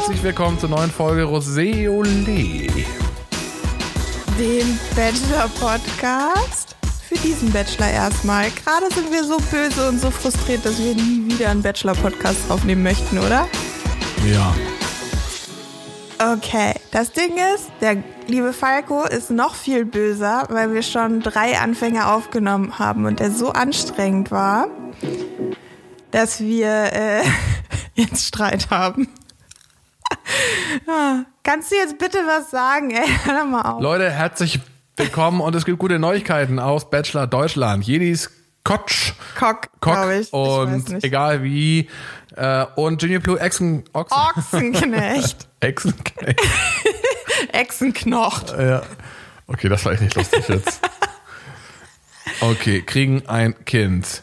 Herzlich willkommen zur neuen Folge Rosé Olé. Den Bachelor-Podcast. Für diesen Bachelor erstmal. Gerade sind wir so böse und so frustriert, dass wir nie wieder einen Bachelor-Podcast aufnehmen möchten, oder? Ja. Okay, das Ding ist, der liebe Falco ist noch viel böser, weil wir schon drei Anfänge aufgenommen haben und er so anstrengend war, dass wir äh, jetzt Streit haben. Ah, Kannst du jetzt bitte was sagen, ey? Hör doch mal auf. Leute, herzlich willkommen und es gibt gute Neuigkeiten aus Bachelor Deutschland. Jedis Kotsch. Cock glaube ich. ich und nicht. egal wie. Äh, und Junior Blue Echsen. Ochsen. Ochsenknecht. Echsenknecht. Echsenknocht. ja. Okay, das war echt nicht lustig jetzt. Okay, kriegen ein Kind.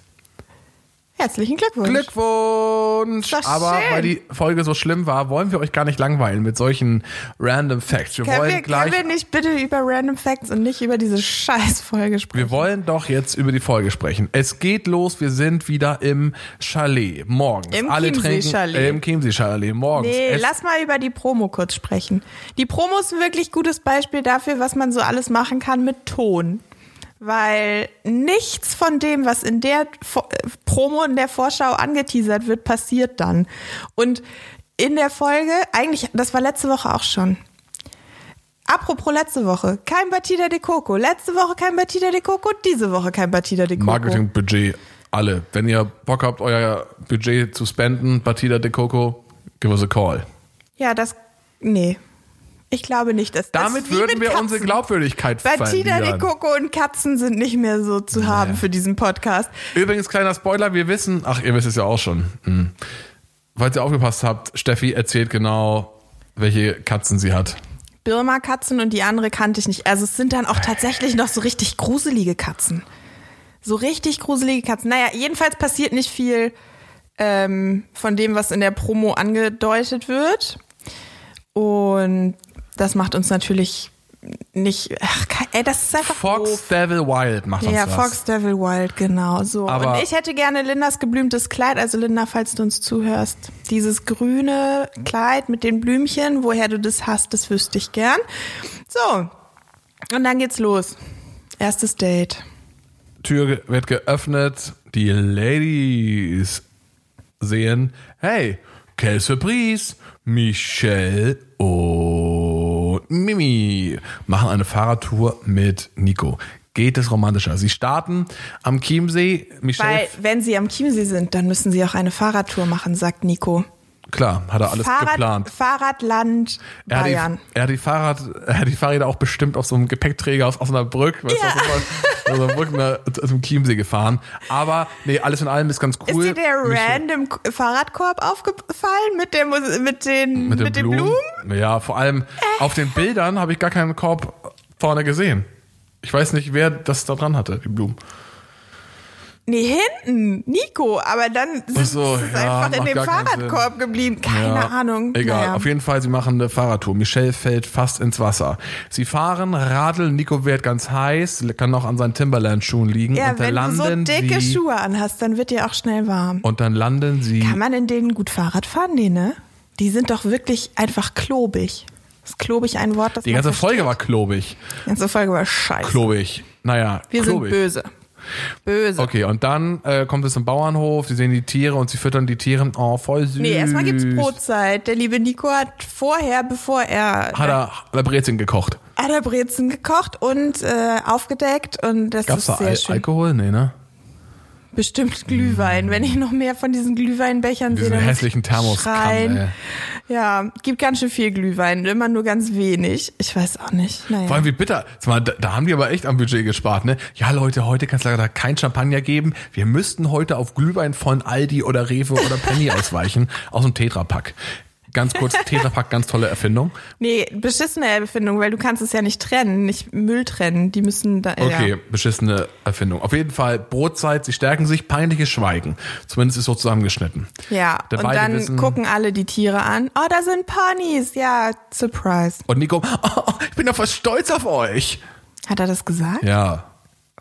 Herzlichen Glückwunsch. Glückwunsch! Aber schön. weil die Folge so schlimm war, wollen wir euch gar nicht langweilen mit solchen random Facts. Wir Können wollen wir, gleich. können wir nicht bitte über Random Facts und nicht über diese Scheißfolge sprechen? Wir wollen doch jetzt über die Folge sprechen. Es geht los, wir sind wieder im Chalet. Morgens. Im Alle trinken Chiemsee-Chalet. äh, im Chiemsee-Chalet. Morgens. Nee, es, lass mal über die Promo kurz sprechen. Die Promo ist ein wirklich gutes Beispiel dafür, was man so alles machen kann mit Ton. Weil nichts von dem, was in der äh, Promo, in der Vorschau angeteasert wird, passiert dann. Und in der Folge, eigentlich, das war letzte Woche auch schon. Apropos letzte Woche, kein Batida de Coco. Letzte Woche kein Batida de Coco, diese Woche kein Batida de Coco. Marketingbudget. Alle. Wenn ihr Bock habt, euer Budget zu spenden, Batida de Coco, give us a call. Ja, das, nee. Ich glaube nicht, dass das Damit würden wir Katzen. unsere Glaubwürdigkeit de verlieren. Coco und Katzen sind nicht mehr so zu haben für diesen Podcast. Übrigens, kleiner Spoiler, wir wissen, ach, ihr wisst es ja auch schon. Hm. Falls ihr aufgepasst habt, Steffi erzählt genau, welche Katzen sie hat. Birma-Katzen und die andere kannte ich nicht. Also es sind dann auch tatsächlich noch so richtig gruselige Katzen. So richtig gruselige Katzen. Naja, jedenfalls passiert nicht viel ähm, von dem, was in der Promo angedeutet wird. Und das macht uns natürlich nicht. Ach, ey, das ist einfach Fox doof. Devil Wild macht uns Ja, das. Fox Devil Wild, genau so. Aber- und ich hätte gerne Lindas geblümtes Kleid, also Linda, falls du uns zuhörst. Dieses grüne Kleid mit den Blümchen, woher du das hast, das wüsste ich gern. So, und dann geht's los. Erstes Date. Tür wird geöffnet, die Ladies sehen, hey, quelle Surprise, Michelle Mimi machen eine Fahrradtour mit Nico. Geht es romantischer? Sie starten am Chiemsee. Michelle, Weil, wenn sie am Chiemsee sind, dann müssen sie auch eine Fahrradtour machen, sagt Nico. Klar, hat er alles Fahrrad, geplant. Fahrradland Er hat, die, Bayern. er, hat die Fahrrad, er hat die Fahrräder auch bestimmt auf so einem Gepäckträger aus Osnabrück, weißt Ja. du, aus Osnabrück nach, zum Chiemsee gefahren. Aber nee, alles in allem ist ganz cool. Ist dir der Mich- random Fahrradkorb aufgefallen mit, der, mit, den, mit, mit, den, den Blumen. Blumen? Ja, vor allem auf den Bildern habe ich gar keinen Korb vorne gesehen. Ich weiß nicht, wer das da dran hatte, die Blumen. Nee, hinten, Nico, aber dann ist so, es ja, einfach in dem Fahrradkorb geblieben. Keine Ja, Ahnung. Egal, Naja. auf jeden Fall, sie machen eine Fahrradtour. Michelle fällt fast ins Wasser. Sie fahren, radeln, Nico wird ganz heiß, kann noch an seinen Timberland-Schuhen liegen. Ja, und dann wenn du so landen dicke sie, Schuhe anhast, dann wird dir auch schnell warm. Und dann landen sie. Kann man in denen gut Fahrrad fahren? Nee, ne? Die sind doch wirklich einfach klobig. Ist klobig ein Wort, das Die ganze versteht? Folge war klobig. Die ganze Folge war scheiße. Klobig. Naja, Wir klobig. sind böse. Böse. Okay, und dann äh, kommt es zum Bauernhof, sie sehen die Tiere und sie füttern die Tiere. Oh, voll süß. Nee, erstmal gibt's Brotzeit. Der liebe Nico hat vorher, bevor er Hat er, hat er Brezeln gekocht. hat er Brezen gekocht und äh, aufgedeckt und das Gab's ist da sehr Al schön. Alkohol? Nee, ne? Bestimmt Glühwein. Wenn ich noch mehr von diesen Glühweinbechern Diese sehe, dann hässlichen schreien. Ja, gibt ganz schön viel Glühwein, immer nur ganz wenig. Ich weiß auch nicht. Naja. Vor allem wie bitter. Mal, da, da haben die aber echt am Budget gespart, ne? Ja, Leute, heute kann es leider kein Champagner geben. Wir müssten heute auf Glühwein von Aldi oder Rewe oder Penny ausweichen. Aus dem Tetrapack. Ganz kurz, Tetrapack, ganz tolle Erfindung. Nee, beschissene Erfindung, weil du kannst es ja nicht trennen, nicht Müll trennen. Die müssen da. Okay, Ja. beschissene Erfindung. Auf jeden Fall Brotzeit, sie stärken sich, peinliches Schweigen. Zumindest ist so zusammengeschnitten. Ja, Da und dann wissen- gucken alle die Tiere an. Oh, da sind Ponys. Ja, Surprise. Und Nico, oh, ich bin doch voll stolz auf euch. Hat er das gesagt? Ja.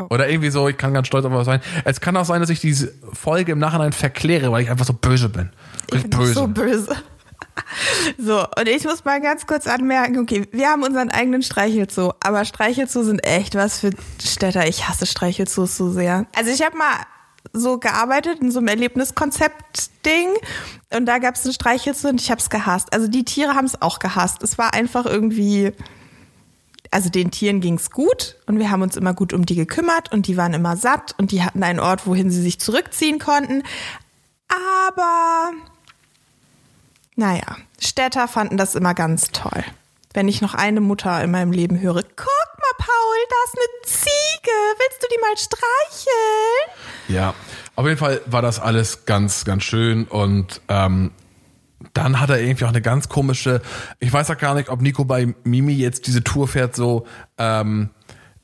Oh. Oder irgendwie so, ich kann ganz stolz auf euch sein. Es kann auch sein, dass ich diese Folge im Nachhinein verkläre, weil ich einfach so böse bin. Ich Richtig bin böse. so böse. So, und ich muss mal ganz kurz anmerken, okay, wir haben unseren eigenen Streichelzoo, aber Streichelzoo sind echt was für Städter. Ich hasse Streichelzoos so sehr. Also ich habe mal so gearbeitet in so einem Erlebniskonzept-Ding und da gab es einen Streichelzoo und ich habe es gehasst. Also die Tiere haben es auch gehasst. Es war einfach irgendwie, also den Tieren ging's gut und wir haben uns immer gut um die gekümmert und die waren immer satt und die hatten einen Ort, wohin sie sich zurückziehen konnten. Aber naja, Städter fanden das immer ganz toll. Wenn ich noch eine Mutter in meinem Leben höre, guck mal, Paul, da ist eine Ziege. Willst du die mal streicheln? Ja, auf jeden Fall war das alles ganz, ganz schön und ähm, dann hat er irgendwie auch eine ganz komische, ich weiß auch gar nicht, ob Nico bei Mimi jetzt diese Tour fährt, so, ähm,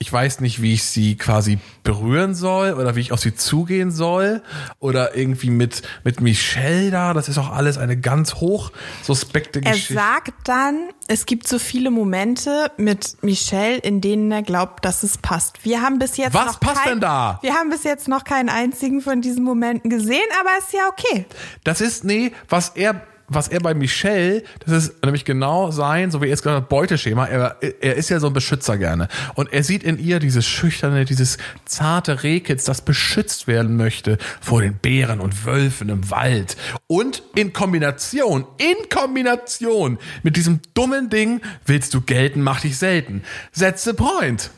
ich weiß nicht, wie ich sie quasi berühren soll oder wie ich auf sie zugehen soll oder irgendwie mit, mit Michelle da, das ist auch alles eine ganz hoch suspekte Er Geschichte. sagt dann, es gibt so viele Momente mit Michelle, in denen er glaubt, dass es passt. Wir haben bis jetzt Was noch passt kein, denn da? Wir haben bis jetzt noch keinen einzigen von diesen Momenten gesehen, aber ist ja okay. Das ist, nee, was er, was er bei Michelle, das ist nämlich genau sein, so wie er es gesagt hat, Beuteschema. Er, er ist ja so ein Beschützer gerne. Und er sieht in ihr dieses schüchterne, dieses zarte Rehkitz, das beschützt werden möchte vor den Bären und Wölfen im Wald. Und in Kombination, in Kombination mit diesem dummen Ding, willst du gelten, mach dich selten. The point.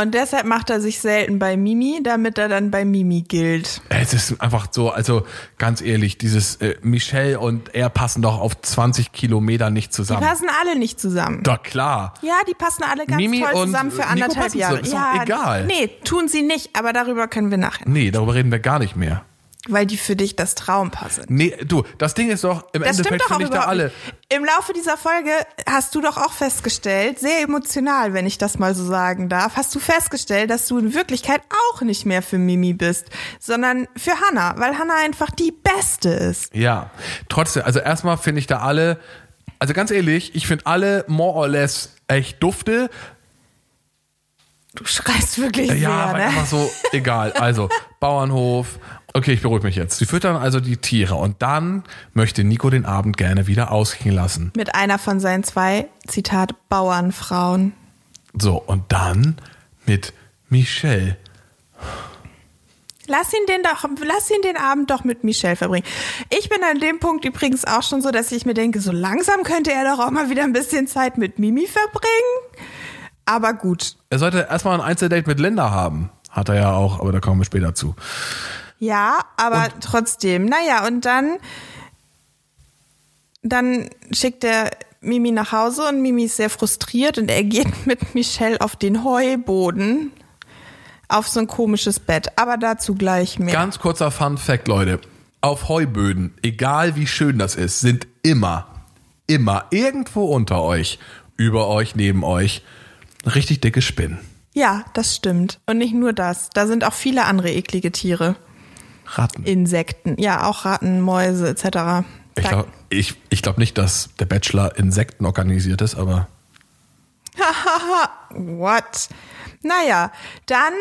Und deshalb macht er sich selten bei Mimi, damit er dann bei Mimi gilt. Es ist einfach so, also ganz ehrlich, dieses äh, Michelle und er passen doch auf 20 Kilometer nicht Die zusammen. passen alle nicht zusammen. Doch klar. Ja, die passen alle ganz Mimi toll und zusammen für anderthalb Jahre. so, ist ja, egal. Nee, tun sie nicht, aber darüber können wir nachher. Nee, darüber reden wir gar nicht mehr. Weil die für dich das Traumpaar sind. Nee, du, das Ding ist doch, im Das Endeffekt finde ich da alle. Im Laufe dieser Folge hast du doch auch festgestellt, sehr emotional, wenn ich das mal so sagen darf, hast du festgestellt, dass du in Wirklichkeit auch nicht mehr für Mimi bist, sondern für Hannah, weil Hannah einfach die Beste ist. Ja, trotzdem, also erstmal finde ich da alle, also ganz ehrlich, ich finde alle more or less echt dufte. Du schreist wirklich Ja, sehr, ne? einfach so, egal. Also, Bauernhof. Okay, ich beruhige mich jetzt. Sie füttern also die Tiere und dann möchte Nico den Abend gerne wieder ausgehen lassen. Mit einer von seinen zwei, Zitat, Bauernfrauen. So, und dann mit Michelle. Lass ihn den doch, lass ihn den Abend doch mit Michelle verbringen. Ich bin an dem Punkt übrigens auch schon so, dass ich mir denke, so langsam könnte er doch auch mal wieder ein bisschen Zeit mit Mimi verbringen. Aber gut. Er sollte erstmal ein Einzeldate mit Linda haben. Hat er ja auch, aber da kommen wir später zu. Ja, aber trotzdem. Naja, und dann, dann schickt er Mimi nach Hause und Mimi ist sehr frustriert und er geht mit Michelle auf den Heuboden auf so ein komisches Bett. Aber dazu gleich mehr. Ganz kurzer Fun Fact, Leute. Auf Heuböden, egal wie schön das ist, sind immer, immer irgendwo unter euch, über euch, neben euch, richtig dicke Spinnen. Ja, das stimmt. Und nicht nur das. Da sind auch viele andere eklige Tiere. Ratten. Insekten. Ja, auch Ratten, Mäuse etc. Ich glaube ich, ich glaub nicht, dass der Bachelor Insekten organisiert ist, aber What? Naja, dann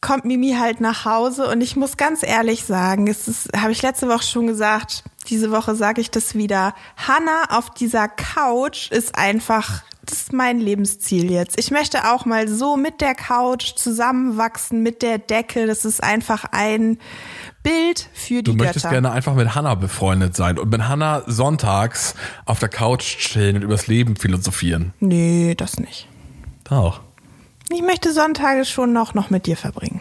kommt Mimi halt nach Hause und ich muss ganz ehrlich sagen, es ist, habe ich letzte Woche schon gesagt, diese Woche sage ich das wieder. Hannah auf dieser Couch ist einfach, das ist mein Lebensziel jetzt. Ich möchte auch mal so mit der Couch zusammenwachsen, mit der Decke. Das ist einfach ein Bild für die du möchtest Götter. gerne einfach mit Hannah befreundet sein und mit Hannah sonntags auf der Couch chillen und übers Leben philosophieren. Nee, das nicht. Auch. Ich möchte Sonntage schon noch, noch mit dir verbringen.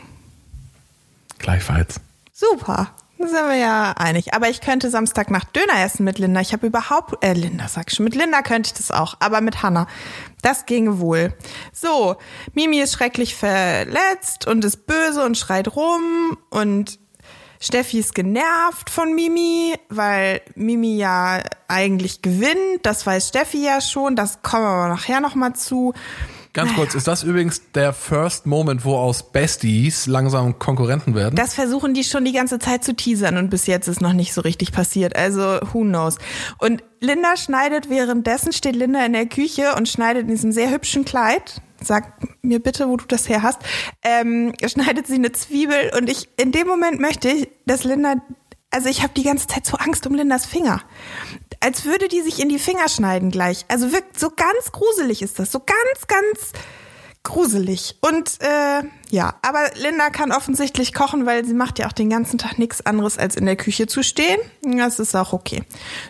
Gleichfalls. Super. Da sind wir ja einig. Aber ich könnte Samstagnacht Döner essen mit Linda. Ich habe überhaupt, äh, Linda sag ich schon, mit Linda könnte ich das auch, aber mit Hannah. Das ginge wohl. So, Mimi ist schrecklich verletzt und ist böse und schreit rum und Steffi ist genervt von Mimi, weil Mimi ja eigentlich gewinnt. Das weiß Steffi ja schon. Das kommen wir aber nachher nochmal zu. Ganz kurz, ist das übrigens der First Moment, wo aus Besties langsam Konkurrenten werden? Das versuchen die schon die ganze Zeit zu teasern und bis jetzt ist noch nicht so richtig passiert. Also, who knows. Und Linda schneidet währenddessen, steht Linda in der Küche und schneidet in diesem sehr hübschen Kleid. Sag mir bitte, wo du das her hast. Ähm, schneidet sie eine Zwiebel und ich, in dem Moment möchte ich, dass Linda, also ich habe die ganze Zeit so Angst um Lindas Finger. als würde die sich in die Finger schneiden gleich. Also wirkt so ganz gruselig ist das. So ganz, ganz gruselig. Und äh, ja, aber Linda kann offensichtlich kochen, weil sie macht ja auch den ganzen Tag nichts anderes, als in der Küche zu stehen. Das ist auch okay.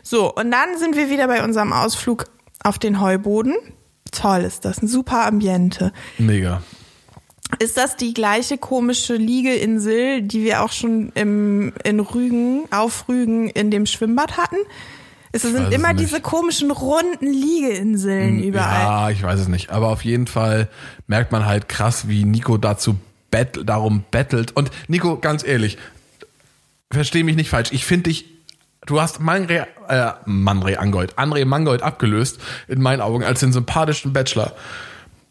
So, und dann sind wir wieder bei unserem Ausflug auf den Heuboden. Toll ist das, ein super Ambiente. Mega. Ist das die gleiche komische Liegeinsel, die wir auch schon im, in Rügen, auf Rügen in dem Schwimmbad hatten? Es sind es immer nicht. diese komischen runden Liegeinseln überall. Ja, ich weiß es nicht. Aber auf jeden Fall merkt man halt krass, wie Nico dazu bett, darum bettelt. Und Nico, ganz ehrlich, versteh mich nicht falsch. Ich finde dich, du hast Manre, äh, Manre Angold, André Mangold abgelöst, in meinen Augen, als den sympathischen Bachelor.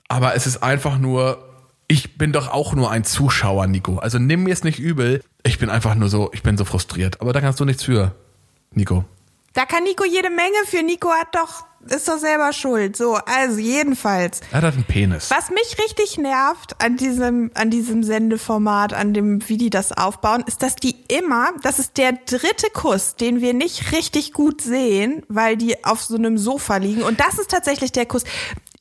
Aber es ist einfach nur, ich bin doch auch nur ein Zuschauer, Nico. Also nimm mir es nicht übel. Ich bin einfach nur so, ich bin so frustriert. Aber da kannst du nichts für, Nico. Da kann Nico jede Menge für. Nico hat doch, ist doch selber schuld. So, also jedenfalls. Er hat einen Penis. Was mich richtig nervt an diesem, an diesem Sendeformat, an dem, wie die das aufbauen, ist, dass die immer, das ist der dritte Kuss, den wir nicht richtig gut sehen, weil die auf so einem Sofa liegen. Und das ist tatsächlich der Kuss.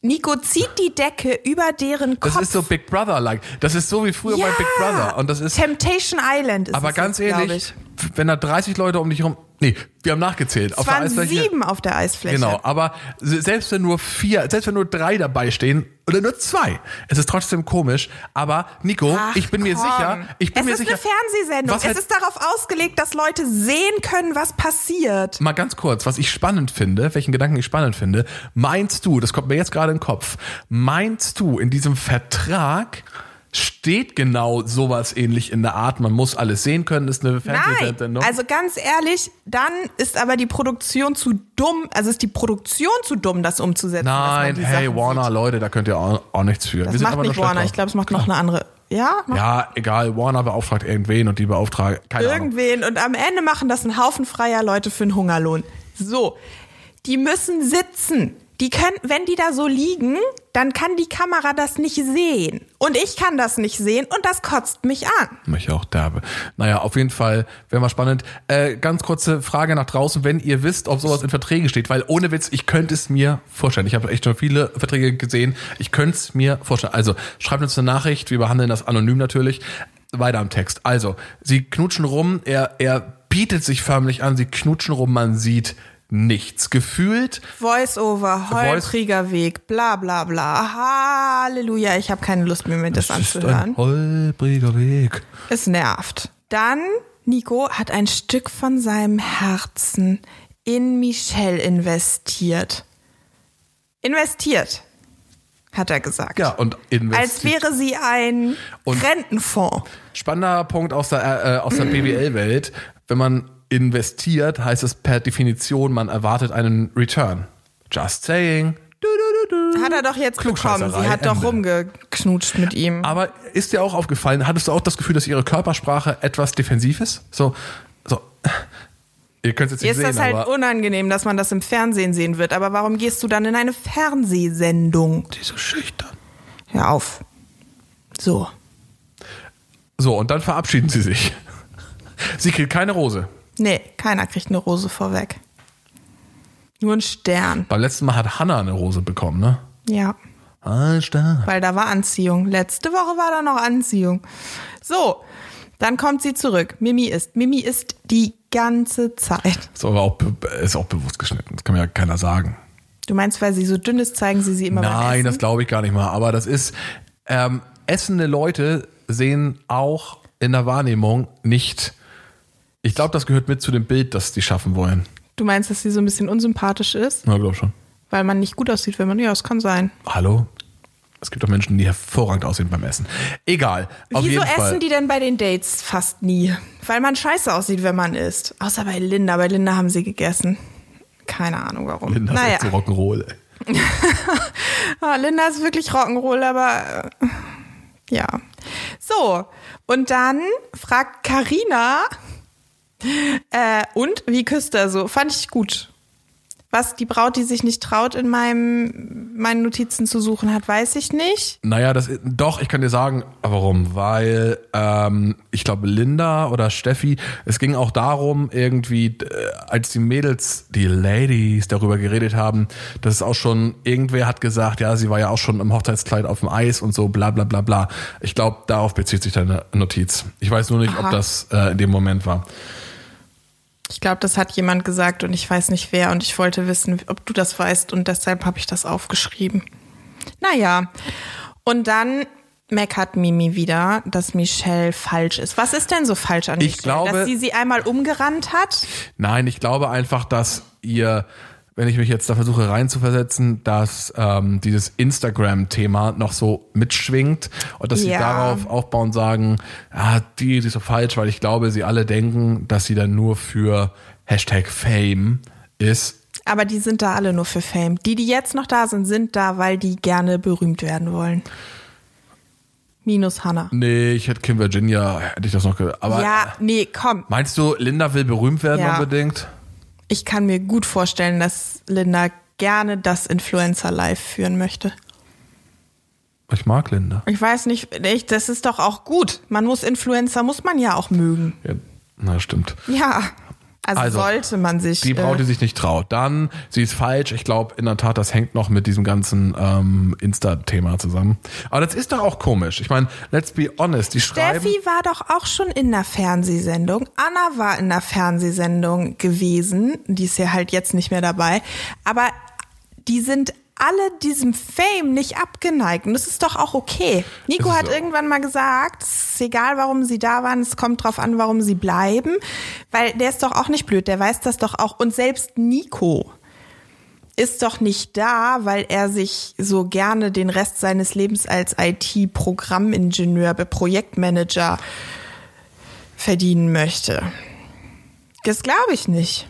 Nico zieht die Decke über deren Kopf. Das ist so Big Brother-like. Das ist so wie früher bei Big Brother. Und das ist, Temptation Island ist aber es ganz jetzt, ehrlich, ich. Wenn da 30 Leute um dich rum, nee, wir haben nachgezählt. Es auf der waren Eisfläche. sieben auf der Eisfläche. Genau, aber se- selbst wenn nur vier, selbst wenn nur drei dabei stehen oder nur zwei, es ist trotzdem komisch. Aber Nico, Ach, ich bin mir komm. sicher, ich bin es mir ist sicher. eine Fernsehsendung. was halt- es ist darauf ausgelegt, dass Leute sehen können, was passiert. Mal ganz kurz, was ich spannend finde, welchen Gedanken ich spannend finde, meinst du, das kommt mir jetzt gerade in den Kopf, meinst du, in diesem Vertrag steht genau sowas ähnlich in der Art, man muss alles sehen können, ist eine Fernsehsendung? also ganz ehrlich, dann ist aber die Produktion zu dumm, also ist die Produktion zu dumm, das umzusetzen. Nein, hey Sachen Warner, sieht. Leute, da könnt ihr auch, auch nichts für. Das Wir macht nicht Warner, ich glaube, es macht noch eine andere. Ja, Ja, egal, Warner beauftragt irgendwen und die beauftragen, keine Ahnung. irgendwen und am Ende machen das ein Haufen freier Leute für einen Hungerlohn. So, die müssen sitzen. Die können, wenn die da so liegen, dann kann die Kamera das nicht sehen. Und ich kann das nicht sehen und das kotzt mich an. Mich auch derbe. Naja, auf jeden Fall wäre mal spannend. Äh, ganz kurze Frage nach draußen, wenn ihr wisst, ob sowas in Verträgen steht, weil ohne Witz, ich könnte es mir vorstellen. Ich habe echt schon viele Verträge gesehen. Ich könnte es mir vorstellen. Also schreibt uns eine Nachricht, wir behandeln das anonym natürlich. Weiter am Text. Also, sie knutschen rum, er, er bietet sich förmlich an, sie knutschen rum, man sieht nichts. Gefühlt Voice-over, holpriger Weg, bla bla bla. Halleluja, ich habe keine Lust mehr, mir das ist anzuhören. ein holpriger Weg. Es nervt. Dann, Nico hat ein Stück von seinem Herzen in Michelle investiert. Investiert, hat er gesagt. Ja, und investiert. Als wäre sie ein Und- Rentenfonds. Spannender Punkt aus der, äh, aus der BWL-Welt. Wenn man investiert, heißt es per Definition, man erwartet einen Return. Just saying. Du, du, du. Hat er doch jetzt bekommen. Sie hat doch Ende. rumgeknutscht mit ihm. Aber ist dir auch aufgefallen, hattest du auch das Gefühl, dass ihre Körpersprache etwas defensiv ist? So, so. Ihr könnt es jetzt nicht ist das sehen, halt aber unangenehm, dass man das im Fernsehen sehen wird. Aber warum gehst du dann in eine Fernsehsendung? die ist so schüchtern. Hör auf. So. So, und dann verabschieden sie sich. Sie kriegt keine Rose. Nee, keiner kriegt eine Rose vorweg. Nur ein Stern. Beim letzten Mal hat Hannah eine Rose bekommen, ne? Ja. Ein Stern. Weil da war Anziehung. Letzte Woche war da noch Anziehung. So, dann kommt sie zurück. Mimi ist. Mimi ist die ganze Zeit. Ist aber auch, ist auch bewusst geschnitten. Das kann mir ja keiner sagen. Du meinst, weil sie so dünn ist, zeigen sie sie immer Nein, das glaube ich gar nicht mal. Aber das ist, ähm, essende Leute sehen auch in der Wahrnehmung nicht. Ich glaube, das gehört mit zu dem Bild, das die schaffen wollen. Du meinst, dass sie so ein bisschen unsympathisch ist? Ja, glaube schon. Weil man nicht gut aussieht, wenn man. Ja, das kann sein. Hallo? Es gibt auch Menschen, die hervorragend aussehen beim Essen. Egal. Auf Wieso essen Fall. die denn bei den Dates fast nie? Weil man scheiße aussieht, wenn man isst. Außer bei Linda. Bei Linda haben sie gegessen. Keine Ahnung warum. Linda ist naja. echt so Rock'n'Roll. ey. Ah, Linda ist wirklich Rock'n'Roll, aber äh, ja. So, und dann fragt Karina äh, und wie küsst er so? Fand ich gut. Was die Braut, die sich nicht traut, in meinem, meinen Notizen zu suchen hat, weiß ich nicht. Naja, das doch, ich kann dir sagen, warum. Weil ähm, ich glaube, Linda oder Steffi, es ging auch darum, irgendwie, äh, als die Mädels, die Ladies darüber geredet haben, dass es auch schon, irgendwer hat gesagt, ja, sie war ja auch schon im Hochzeitskleid auf dem Eis und so, bla bla bla bla. Ich glaube, darauf bezieht sich deine Notiz. Ich weiß nur nicht, Aha. ob das äh, in dem Moment war. Ich glaube, das hat jemand gesagt und ich weiß nicht wer und ich wollte wissen, ob du das weißt und deshalb habe ich das aufgeschrieben. Naja, und dann meckert Mimi wieder, dass Michelle falsch ist. Was ist denn so falsch an Ich Michelle? glaube- dass sie sie einmal umgerannt hat? Nein, ich glaube einfach, dass ihr, wenn ich mich jetzt da versuche reinzuversetzen, dass ähm, dieses Instagram-Thema noch so mitschwingt und dass sie Ja. darauf aufbauen und sagen, ah, die, die ist so falsch, weil ich glaube, sie alle denken, dass sie dann nur für Hashtag Fame ist. Aber die sind da alle nur für Fame. Die, die jetzt noch da sind, sind da, weil die gerne berühmt werden wollen. Minus Hannah. Nee, ich hätte Kim Virginia, hätte ich das noch ge Aber Ja, nee, komm. meinst du, Linda will berühmt werden Ja. unbedingt? Ich kann mir gut vorstellen, dass Linda gerne das Influencer Live führen möchte. Ich mag Linda. Ich weiß nicht, ich, das ist doch auch gut. Man muss Influencer, muss man ja auch mögen. Ja, na, stimmt. Ja, also, Also, sollte man sich. Die Braut, die äh, sich nicht traut. Dann, sie ist falsch. Ich glaube, in der Tat, das hängt noch mit diesem ganzen ähm, Insta-Thema zusammen. Aber das ist doch auch komisch. Ich meine, let's be honest, die schreiben. Steffi war doch auch schon in der Fernsehsendung. Anna war in der Fernsehsendung gewesen. Die ist ja halt jetzt nicht mehr dabei. Aber die sind alle diesem Fame nicht abgeneigt. Und das ist doch auch okay. Nico hat auch. irgendwann mal gesagt, es ist egal, warum sie da waren, es kommt drauf an, warum sie bleiben. Weil der ist doch auch nicht blöd, der weiß das doch auch. Und selbst Nico ist doch nicht da, weil er sich so gerne den Rest seines Lebens als IT-Programmingenieur, Projektmanager verdienen möchte. Das glaube ich nicht.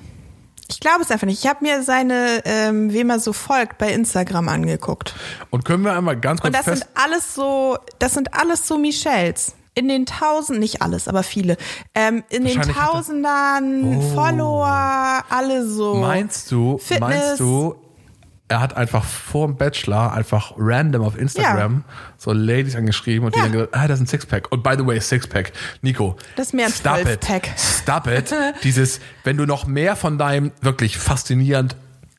Ich glaube es einfach nicht. Ich habe mir seine, ähm, wem er so folgt, bei Instagram angeguckt. Und können wir einmal ganz kurz Und das fest. sind alles so, das sind alles so Michelles. In den Tausend, nicht alles, aber viele. Ähm, in den Tausendern Oh. Follower, alle so. Meinst du, Fitness. meinst du, er hat einfach vor dem Bachelor einfach random auf Instagram so Ladies angeschrieben und die Ja. dann gesagt, ah, das ist ein Sixpack. Und by the way, Sixpack. Nico. Das ist mehr ein Stop it. Stop it. Dieses, wenn du noch mehr von deinem wirklich faszinierend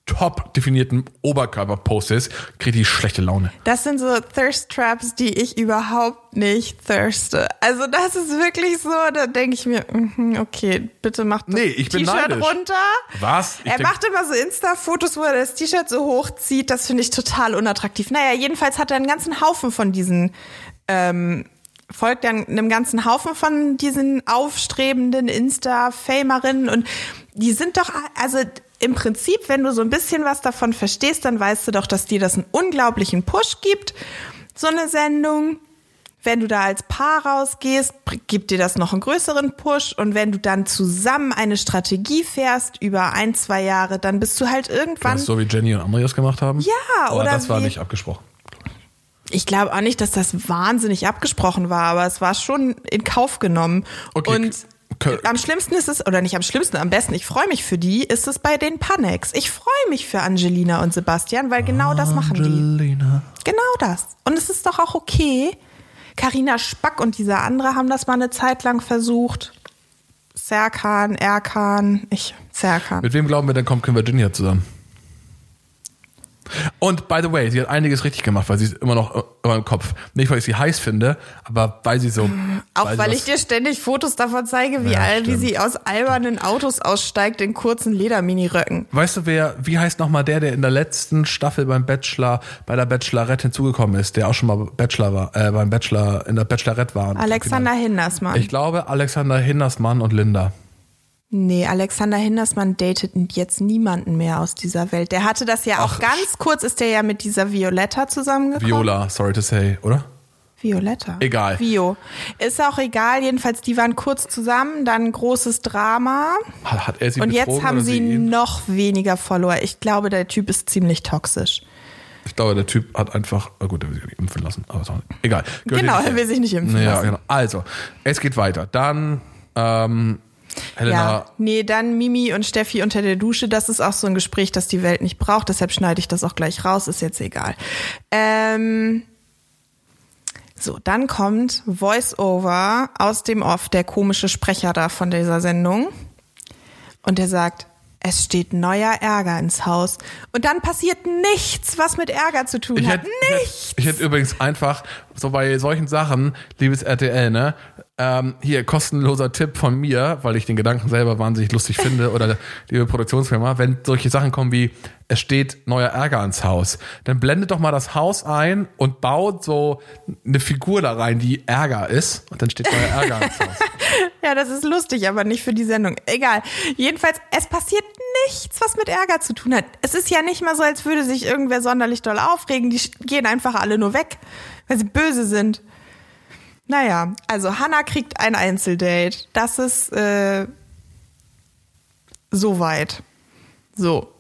top definierten Oberkörper postest, krieg ich schlechte Laune. Das sind so Thirst Traps, die ich überhaupt nicht thirste. Also das ist wirklich so, da denke ich mir, mhm, okay, bitte mach das Nee, ich bin T-Shirt runter. Was? Ich er macht immer so Insta-Fotos, wo er das T-Shirt so hochzieht. Das finde ich total unattraktiv. Naja, jedenfalls hat er einen ganzen Haufen von diesen, ähm, folgt dann einem ganzen Haufen von diesen aufstrebenden Insta-Famerinnen und die sind doch, also im Prinzip, wenn du so ein bisschen was davon verstehst, dann weißt du doch, dass dir das einen unglaublichen Push gibt, so eine Sendung. Wenn du da als Paar rausgehst, gibt dir das noch einen größeren Push. Und wenn du dann zusammen eine Strategie fährst über ein, zwei Jahre, dann bist du halt irgendwann. Was, so wie Jenny und Andreas gemacht haben? Ja, Aber oder das war nicht abgesprochen. Ich glaube auch nicht, dass das wahnsinnig abgesprochen war, aber es war schon in Kauf genommen. Okay, Und am schlimmsten ist es, oder nicht am schlimmsten, am besten, ich freue mich für die, ist es bei den Panex. Ich freue mich für Angelina und Sebastian, weil genau das machen die. Angelina. Genau das. Und es ist doch auch okay. Carina Spack und dieser andere haben das mal eine Zeit lang versucht. Serkan, Erkan, ich, Serkan. Mit wem glauben wir denn, kommt Kim Virginia zusammen? Und by the way, sie hat einiges richtig gemacht, weil sie ist immer noch äh, immer im Kopf. Nicht, weil ich sie heiß finde, aber weil sie so. Auch weil was- ich dir ständig Fotos davon zeige, wie, Ja, all, wie sie aus albernen Autos aussteigt in kurzen Lederminiröcken. Weißt du, wer, wie heißt nochmal der, der in der letzten Staffel beim Bachelor, bei der Bachelorette hinzugekommen ist, der auch schon mal Bachelor war, äh, beim Bachelor, in der Bachelorette war? Alexander Hindersmann. Ich glaube, Alexander Hindersmann und Linda. Nee, Alexander Hindersmann datet jetzt niemanden mehr aus dieser Welt. Der hatte das ja auch Ach, ganz kurz, ist der ja mit dieser Violetta zusammengekommen. Viola, sorry to say, oder? Violetta. Egal. Vio. Ist auch egal. Jedenfalls, die waren kurz zusammen, dann großes Drama. Hat, hat er sie Und jetzt haben sie ihn? noch weniger Follower. Ich glaube, der Typ ist ziemlich toxisch. Ich glaube, der Typ hat einfach, oh gut, der will sich nicht impfen lassen, aber auch nicht. egal. Gehört Genau, er will sich nicht impfen ja, lassen. Genau. Also, es geht weiter. Dann, ähm, Helena, Ja, nee, dann Mimi und Steffi unter der Dusche. Das ist auch so ein Gespräch, das die Welt nicht braucht. Deshalb schneide ich das auch gleich raus. Ist jetzt egal. Ähm, so, dann kommt Voice-Over aus dem Off, der komische Sprecher da von dieser Sendung. Und der sagt, es steht neuer Ärger ins Haus. Und dann passiert nichts, was mit Ärger zu tun Ich hat. hätte, ich, Nichts. hätte, ich hätte übrigens einfach so bei solchen Sachen, liebes RTL, ne, ähm, hier kostenloser Tipp von mir, weil ich den Gedanken selber wahnsinnig lustig finde oder liebe Produktionsfirma, wenn solche Sachen kommen wie es steht neuer Ärger ans Haus, dann blendet doch mal das Haus ein und baut so eine Figur da rein, die Ärger ist und dann steht neuer Ärger ans Haus. Ja, das ist lustig, aber nicht für die Sendung. Egal. Jedenfalls, es passiert nichts, was mit Ärger zu tun hat. Es ist ja nicht mal so, als würde sich irgendwer sonderlich doll aufregen. Die gehen einfach alle nur weg, weil sie böse sind. Naja, also Hannah kriegt ein Einzeldate. Das ist äh, soweit. So.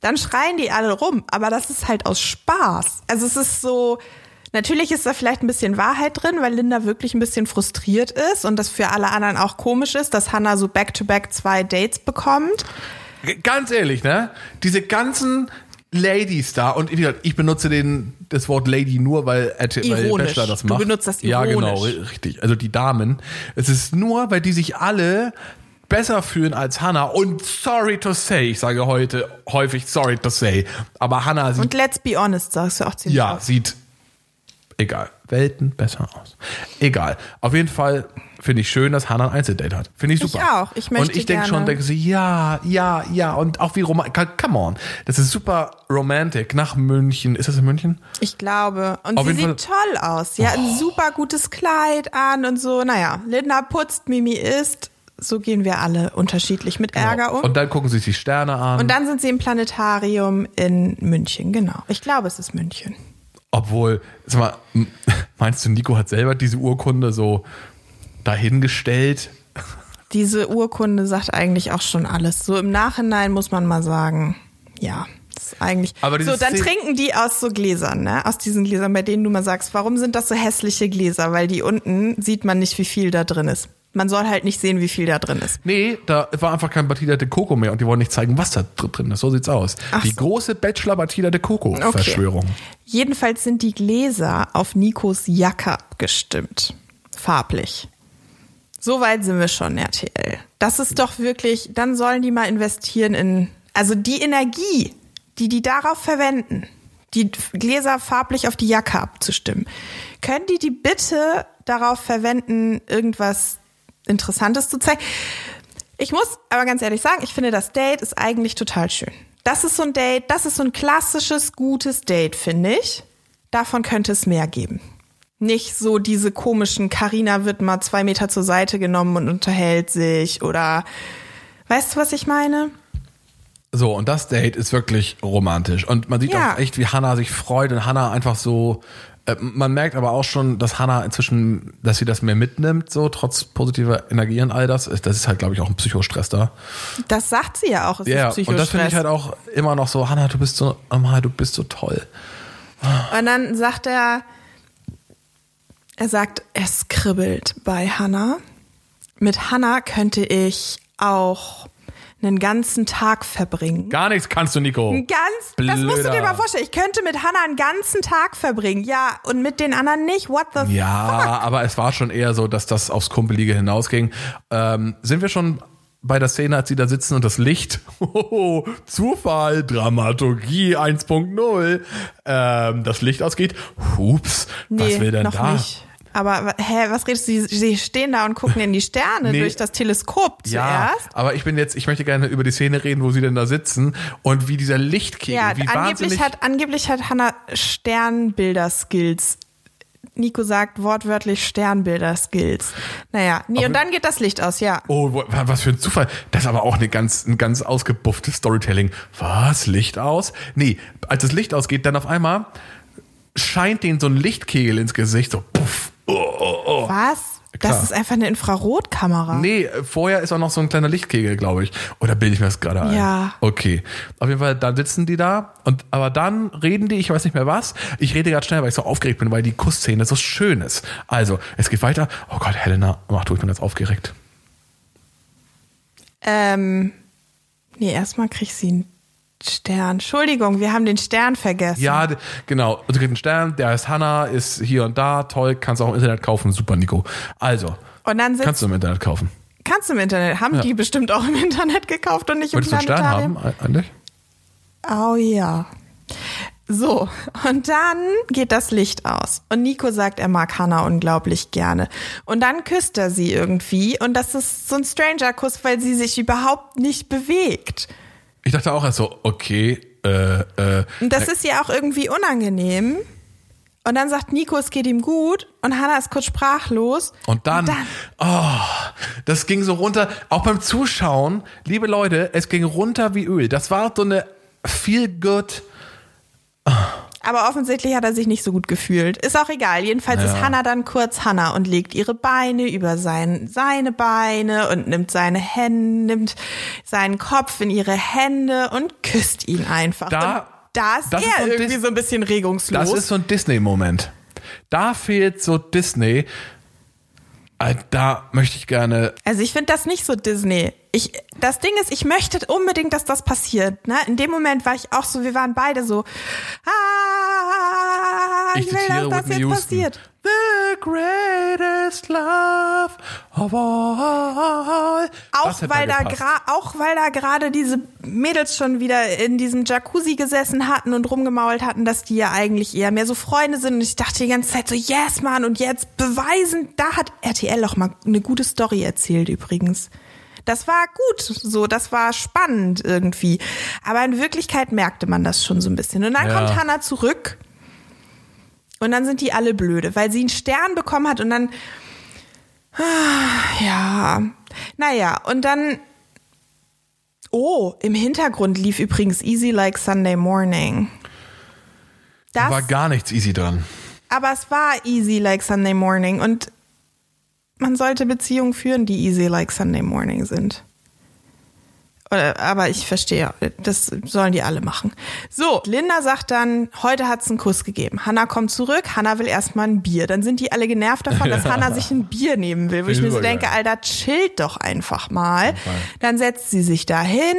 Dann schreien die alle rum, aber das ist halt aus Spaß. Also es ist so, natürlich ist da vielleicht ein bisschen Wahrheit drin, weil Linda wirklich ein bisschen frustriert ist und das für alle anderen auch komisch ist, dass Hannah so back-to-back zwei Dates bekommt. Ganz ehrlich, ne? Diese ganzen Ladies da und wie gesagt, ich benutze den, das Wort Lady nur, weil, Ironisch. Bachelor das Du macht. benutzt das Ja, genau, ironisch. richtig. Also die Damen. Es ist nur, weil die sich alle besser fühlen als Hannah und sorry to say, ich sage heute häufig sorry to say, aber Hannah sieht, Und let's be honest, sagst du auch ziemlich ja, oft. sieht egal, Welten besser aus. Egal. Auf jeden Fall finde ich schön, dass Hannah ein Einzeldate hat. Finde ich Ich super. auch. Ich möchte Und ich denke schon, denke sie, ja, ja, ja. Und auch wie romantisch. Come on. Das ist super romantic. Nach München. Ist das in München? Ich glaube. Und Auf sie sieht toll aus. Sie hat ein super gutes Kleid an und so. Naja, Linda putzt, Mimi isst. So gehen wir alle unterschiedlich mit Ärger um. Und dann gucken sie sich die Sterne an. Und dann sind sie im Planetarium in München, genau. Ich glaube, es ist München. Obwohl, sag mal, meinst du, Nico hat selber diese Urkunde so dahingestellt? Diese Urkunde sagt eigentlich auch schon alles. So im Nachhinein muss man mal sagen, ja, das ist eigentlich. Aber so, dann Szene- trinken die aus so Gläsern, ne? Aus diesen Gläsern, bei denen du mal sagst, warum sind das so hässliche Gläser? Weil die unten sieht man nicht, wie viel da drin ist. Man soll halt nicht sehen, wie viel da drin ist. Nee, da war einfach kein Batida de Coco mehr und die wollen nicht zeigen, was da dr- drin ist. So sieht's aus. Ach die so. große Bachelor Batida de Coco-Verschwörung. Jedenfalls sind die Gläser auf Nikos Jacke abgestimmt. Farblich. Soweit sind wir schon, RTL. Das ist doch wirklich, dann sollen die mal investieren in, also die Energie, die die darauf verwenden, die Gläser farblich auf die Jacke abzustimmen. Können die die bitte darauf verwenden, irgendwas Interessantes zu zeigen? Ich muss aber ganz ehrlich sagen, ich finde, das Date ist eigentlich total schön. Das ist so ein Date, das ist so ein klassisches, gutes Date, finde ich. Davon könnte es mehr geben. Nicht so diese komischen, Karina wird mal zwei Meter zur Seite genommen und unterhält sich oder weißt du, was ich meine? So, und das Date ist wirklich romantisch. Und man sieht Ja. auch echt, wie Hannah sich freut und Hannah einfach so. äh, Man merkt aber auch schon, dass Hannah inzwischen, dass sie das mehr mitnimmt, so trotz positiver Energie und all das. Das ist halt, glaube ich, auch ein Psychostress da. Das sagt sie ja auch, es Ja, ist und das finde ich Psychostress. halt auch immer noch so, Hannah, du bist so, Mama, du bist so toll. Und dann sagt er, er sagt, es kribbelt bei Hannah. Mit Hannah könnte ich auch einen ganzen Tag verbringen. Gar nichts kannst du, Nico. Ein ganz, das musst du dir Blöder. mal vorstellen. Ich könnte mit Hannah einen ganzen Tag verbringen. Ja, und mit den anderen nicht. What the Ja, aber es war schon eher so, dass das aufs Kumpelige hinausging. Ähm, sind wir schon bei der Szene, als sie da sitzen und das Licht, hoho, Zufall, Dramaturgie 1.0, ähm, das Licht ausgeht. Hups, was Nee, will denn noch da? nicht. Aber hä, was redest du? Sie, stehen da und gucken in die Sterne Nee. durch das Teleskop Ja, zuerst. aber ich bin jetzt, ich möchte gerne über die Szene reden, wo sie denn da sitzen und wie dieser Lichtkegel, Ja, wie angeblich wahnsinnig hat, angeblich hat Hannah Sternbilder-Skills. Nico sagt wortwörtlich Sternbilder-Skills. Naja, nee, und dann geht das Licht aus, ja. Oh, was für ein Zufall. Das ist aber auch eine ganz, ein ganz ausgebufftes Storytelling. Was? Licht aus? Nee, als das Licht ausgeht, dann auf einmal scheint denen so ein Lichtkegel ins Gesicht, so puff. Oh, oh, oh. Was? Klar. Das ist einfach eine Infrarotkamera. Nee, vorher ist auch noch so ein kleiner Lichtkegel, glaube ich. Oder bilde ich mir das gerade ein? Ja. Okay. Auf jeden Fall, dann sitzen die da und aber dann reden die, ich weiß nicht mehr was. Ich rede gerade schnell, weil ich so aufgeregt bin, weil die Kussszene so schön ist. Also, es geht weiter. Oh Gott, Helena, mach du, ich bin jetzt aufgeregt. Ähm, nee, erstmal kriegt sie einen Stern. Entschuldigung, wir haben den Stern vergessen. Ja, genau. Sie kriegt einen Stern, der heißt Hannah, ist hier und da, toll, kannst du auch im Internet kaufen, super, Nico. Also, Und dann kannst du im Internet kaufen. kannst du im Internet, haben Ja. die bestimmt auch im Internet gekauft und nicht im Wolltest du einen Stern Planetarium. haben, e- eigentlich? Oh ja. So, und dann geht das Licht aus. Und Nico sagt, er mag Hannah unglaublich gerne. Und dann küsst er sie irgendwie. Und das ist so ein Stranger-Kuss, weil sie sich überhaupt nicht bewegt. Ich dachte auch erst so, okay, äh, äh, Und das ist ihr auch irgendwie unangenehm. Und dann sagt Nico, es geht ihm gut. Und Hannah ist kurz sprachlos. Und dann, oh, das ging so runter, auch beim Zuschauen, liebe Leute, es ging runter wie Öl. Das war so eine feel good. Aber offensichtlich hat er sich nicht so gut gefühlt. Ist auch egal. Jedenfalls ist Ja. Hannah dann kurz Hannah und legt ihre Beine über sein, seine Beine und nimmt seine Hände, nimmt seinen Kopf in ihre Hände und küsst ihn einfach. Da- und da ist das ist er so ein irgendwie Dis- so ein bisschen regungslos. Das ist so ein Disney-Moment. Da fehlt so Disney. Äh, Da möchte ich gerne. Also ich finde das nicht so Disney. Ich, das Ding ist, ich möchte unbedingt, dass das passiert. Ne? In dem Moment war ich auch so, wir waren beide so, ah, Ich will, dass das jetzt Houston. passiert. The greatest love of all. Auch weil, da auch weil da gerade diese Mädels schon wieder in diesem Jacuzzi gesessen hatten und rumgemault hatten, dass die ja eigentlich eher mehr so Freunde sind. Und ich dachte die ganze Zeit so, yes, Mann, und jetzt beweisen, da hat RTL auch mal eine gute Story erzählt übrigens. Das war gut, so, das war spannend irgendwie. Aber in Wirklichkeit merkte man das schon so ein bisschen. Und dann Ja. kommt Hannah zurück und dann sind die alle blöde, weil sie einen Stern bekommen hat und dann ja, naja, und dann. Oh, im Hintergrund lief übrigens Easy Like Sunday Morning. Da Das, war gar nichts easy dran. aber es war Easy Like Sunday Morning und man sollte Beziehungen führen, die Easy Like Sunday Morning sind. Aber ich verstehe, das sollen die alle machen. So, Linda sagt dann, heute hat's einen Kuss gegeben. Hannah kommt zurück, Hannah will erstmal ein Bier. Dann sind die alle genervt davon, dass Ja. Hannah sich ein Bier nehmen will. Wo ich mir so denke, Alter, chillt doch einfach mal. Dann setzt sie sich dahin.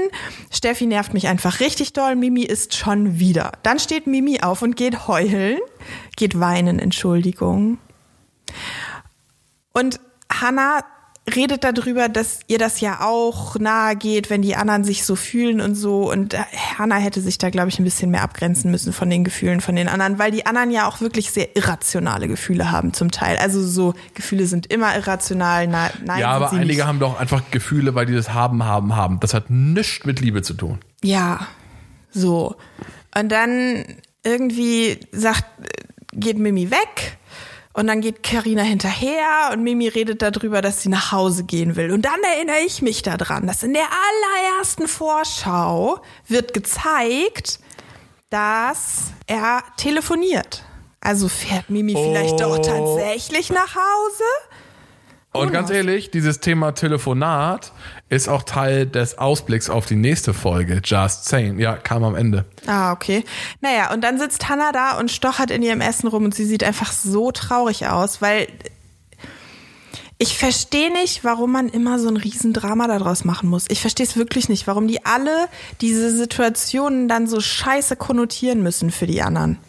Steffi nervt mich einfach richtig doll. Mimi ist schon wieder. Dann steht Mimi auf und geht heulen. Geht weinen, Entschuldigung. Und Hannah redet darüber, dass ihr das ja auch nahe geht, wenn die anderen sich so fühlen und so. Und äh, Hannah hätte sich da, glaube ich, ein bisschen mehr abgrenzen müssen von den Gefühlen von den anderen, weil die anderen ja auch wirklich sehr irrationale Gefühle haben zum Teil. Also so Gefühle sind immer irrational. Na, nein, ja, aber sie einige nicht. haben doch einfach Gefühle, weil die das haben, haben, haben. Das hat nichts mit Liebe zu tun. Ja, so. Und dann irgendwie sagt, geht Mimi weg. Und dann geht Karina hinterher und Mimi redet darüber, dass sie nach Hause gehen will. Und dann erinnere ich mich daran, dass in der allerersten Vorschau wird gezeigt, dass er telefoniert. Also fährt Mimi vielleicht doch Oh. tatsächlich nach Hause? Und ganz ehrlich, dieses Thema Telefonat ist auch Teil des Ausblicks auf die nächste Folge, Just Saying. Ja, kam am Ende. Ah, okay. Naja, und dann sitzt Hannah da und stochert in ihrem Essen rum und sie sieht einfach so traurig aus, weil ich verstehe nicht, warum man immer so ein Riesendrama daraus machen muss. Ich verstehe es wirklich nicht, warum die alle diese Situationen dann so scheiße konnotieren müssen für die anderen.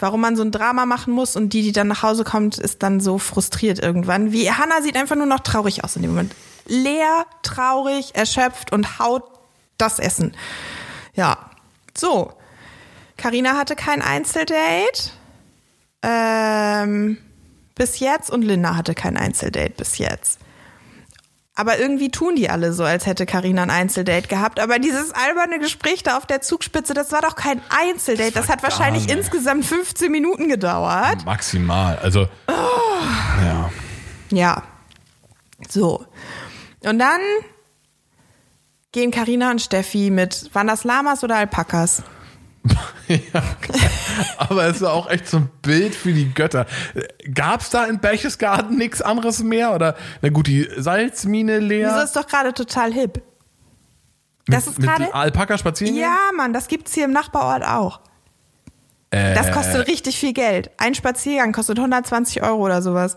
Warum man so ein Drama machen muss und die, die dann nach Hause kommt, ist dann so frustriert irgendwann. Wie Hannah sieht einfach nur noch traurig aus in dem Moment. Leer, traurig, erschöpft und haut das Essen. Ja. So. Karina hatte kein Einzeldate. Ähm, bis jetzt und Linda hatte kein Einzeldate bis jetzt. Aber irgendwie tun die alle so, als hätte Karina ein Einzeldate gehabt. Aber dieses alberne Gespräch da auf der Zugspitze, das war doch kein Einzeldate. Das, hat wahrscheinlich nicht. insgesamt 15 Minuten gedauert. Maximal. Also, ja. Ja. So. Und dann gehen Karina und Steffi mit, waren das Lamas oder Alpakas? ja. Aber es ist auch echt so ein Bild für die Götter. Gab's da in Berchtesgaden nichts anderes mehr? Oder, na gut, die Salzmine leer? Wieso ist doch gerade total hip? Das ist mit gerade. Alpaka spazieren? Ja, Mann, das gibt's hier im Nachbarort auch. Äh, Das kostet richtig viel Geld. Ein Spaziergang kostet 120 Euro oder sowas.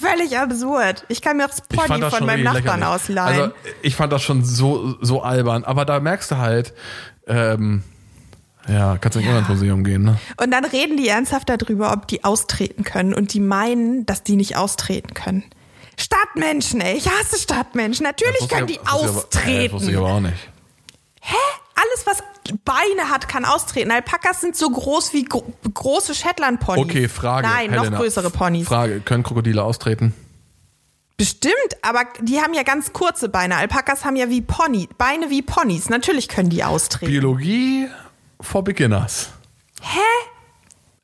völlig absurd. Ich kann mir auch das Pony das von meinem Nachbarn lächerlich. ausleihen. Also ich fand das schon so, so albern. Aber da merkst du halt, ähm, ja, kannst du nicht Ja. ins Museum gehen, ne? Und dann reden die ernsthaft darüber, ob die austreten können. Und die meinen, dass die nicht austreten können. Stadtmenschen, ey. Ich hasse Stadtmenschen. Natürlich können die aber- äh, wusste ich austreten. aber auch nicht. Alles, was Beine hat, kann austreten. Alpakas sind so groß wie gro große Shetland-Ponys. Okay, Frage. Nein, Helena. noch größere Ponys. Frage, können Krokodile austreten? Bestimmt, aber die haben ja ganz kurze Beine. Alpakas haben ja wie Pony, Beine wie Ponys. Natürlich können die austreten. Biologie for Beginners. Hä?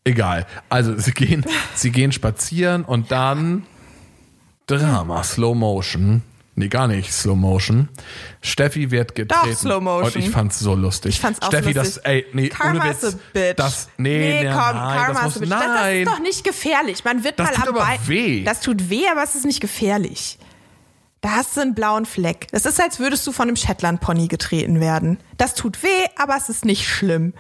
Egal. Also sie gehen, sie gehen spazieren und dann Drama, Slow Motion. Nee, gar nicht Slow Motion. Steffi wird getreten. Slow Motion. Und ich fand's so lustig. Ich fand's auch Steffi, lustig. das, ey, nee, Karma ohne Witz. bitch. Das, nee, nee, komm, nein, Karma das muss, a bitch. Das, das nein. ist doch nicht gefährlich. Man wird Das mal am Bein. weh. Das tut weh, aber es ist nicht gefährlich. Da hast du einen blauen Fleck. Es ist, als würdest du von einem Shetland-Pony getreten werden. Das tut weh, aber es ist nicht schlimm.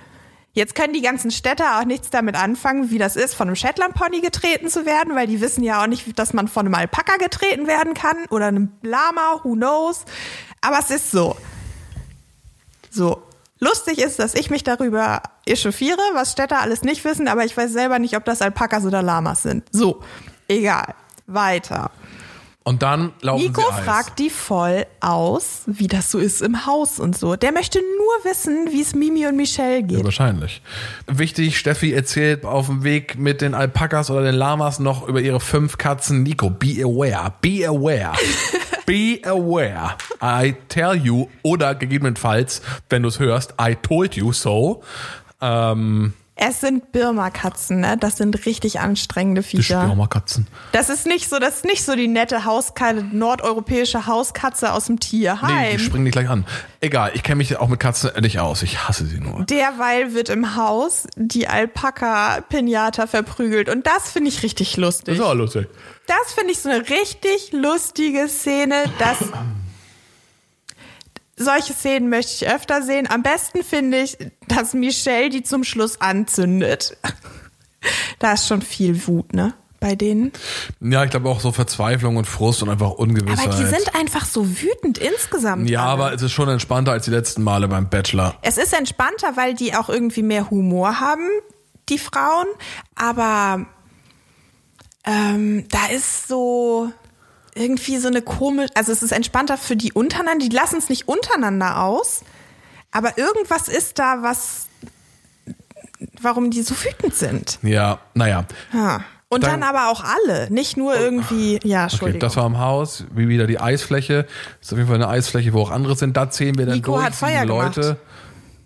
Jetzt können die ganzen Städter auch nichts damit anfangen, wie das ist, von einem Shetland-Pony getreten zu werden, weil die wissen ja auch nicht, dass man von einem Alpaka getreten werden kann oder einem Lama, who knows. Aber es ist so. So. Lustig ist, dass ich mich darüber echauffiere, was Städter alles nicht wissen, aber ich weiß selber nicht, ob das Alpakas oder Lamas sind. So. Egal. Weiter. Und dann laufen Nico sie Eis. fragt die voll aus, wie das so ist im Haus und so. Der möchte nur wissen, wie es Mimi und Michelle Ja, geht. wahrscheinlich. Wichtig, Steffi erzählt auf dem Weg mit den Alpakas oder den Lamas noch über ihre fünf Katzen. Nico, be aware, be aware, be aware. I tell you, oder gegebenenfalls, wenn du es hörst, I told you so. Ähm, Es sind Birma-Katzen, ne? Das sind richtig anstrengende die Viecher. Stürmerkatzen. Das ist nicht so, das ist nicht so die nette Hauskatze, nordeuropäische Hauskatze aus dem Nee, Tierheim. die springen nicht gleich an. Egal, ich kenne mich auch mit Katzen nicht aus. Ich hasse sie nur. Derweil wird im Haus die Alpaka-Pinata verprügelt. Und das finde ich richtig lustig. auch lustig. Das finde ich so eine richtig lustige Szene, dass solche Szenen möchte ich öfter sehen. Am besten finde ich, dass Michelle die zum Schluss anzündet. Da ist schon viel Wut, ne? Bei denen. Ja, ich glaube auch so Verzweiflung und Frust und einfach Ungewissheit. Aber die sind einfach so wütend insgesamt. ja, alle. aber es ist schon entspannter als die letzten Male beim Bachelor. Es ist entspannter, weil die auch irgendwie mehr Humor haben, die Frauen. Aber ähm, da ist so irgendwie so eine komische, also es ist entspannter für die untereinander, die lassen es nicht untereinander aus. Aber irgendwas ist da, was, warum die so wütend sind. Ja, naja. Ha. Und dann, Dann- aber auch alle, nicht nur irgendwie, ja, Okay, Entschuldigung. das war im Haus, wie wieder die Eisfläche. Das ist auf jeden Fall eine Eisfläche, wo auch andere sind. Da zählen wir dann Nico durch. hat Feuer sieben gemacht.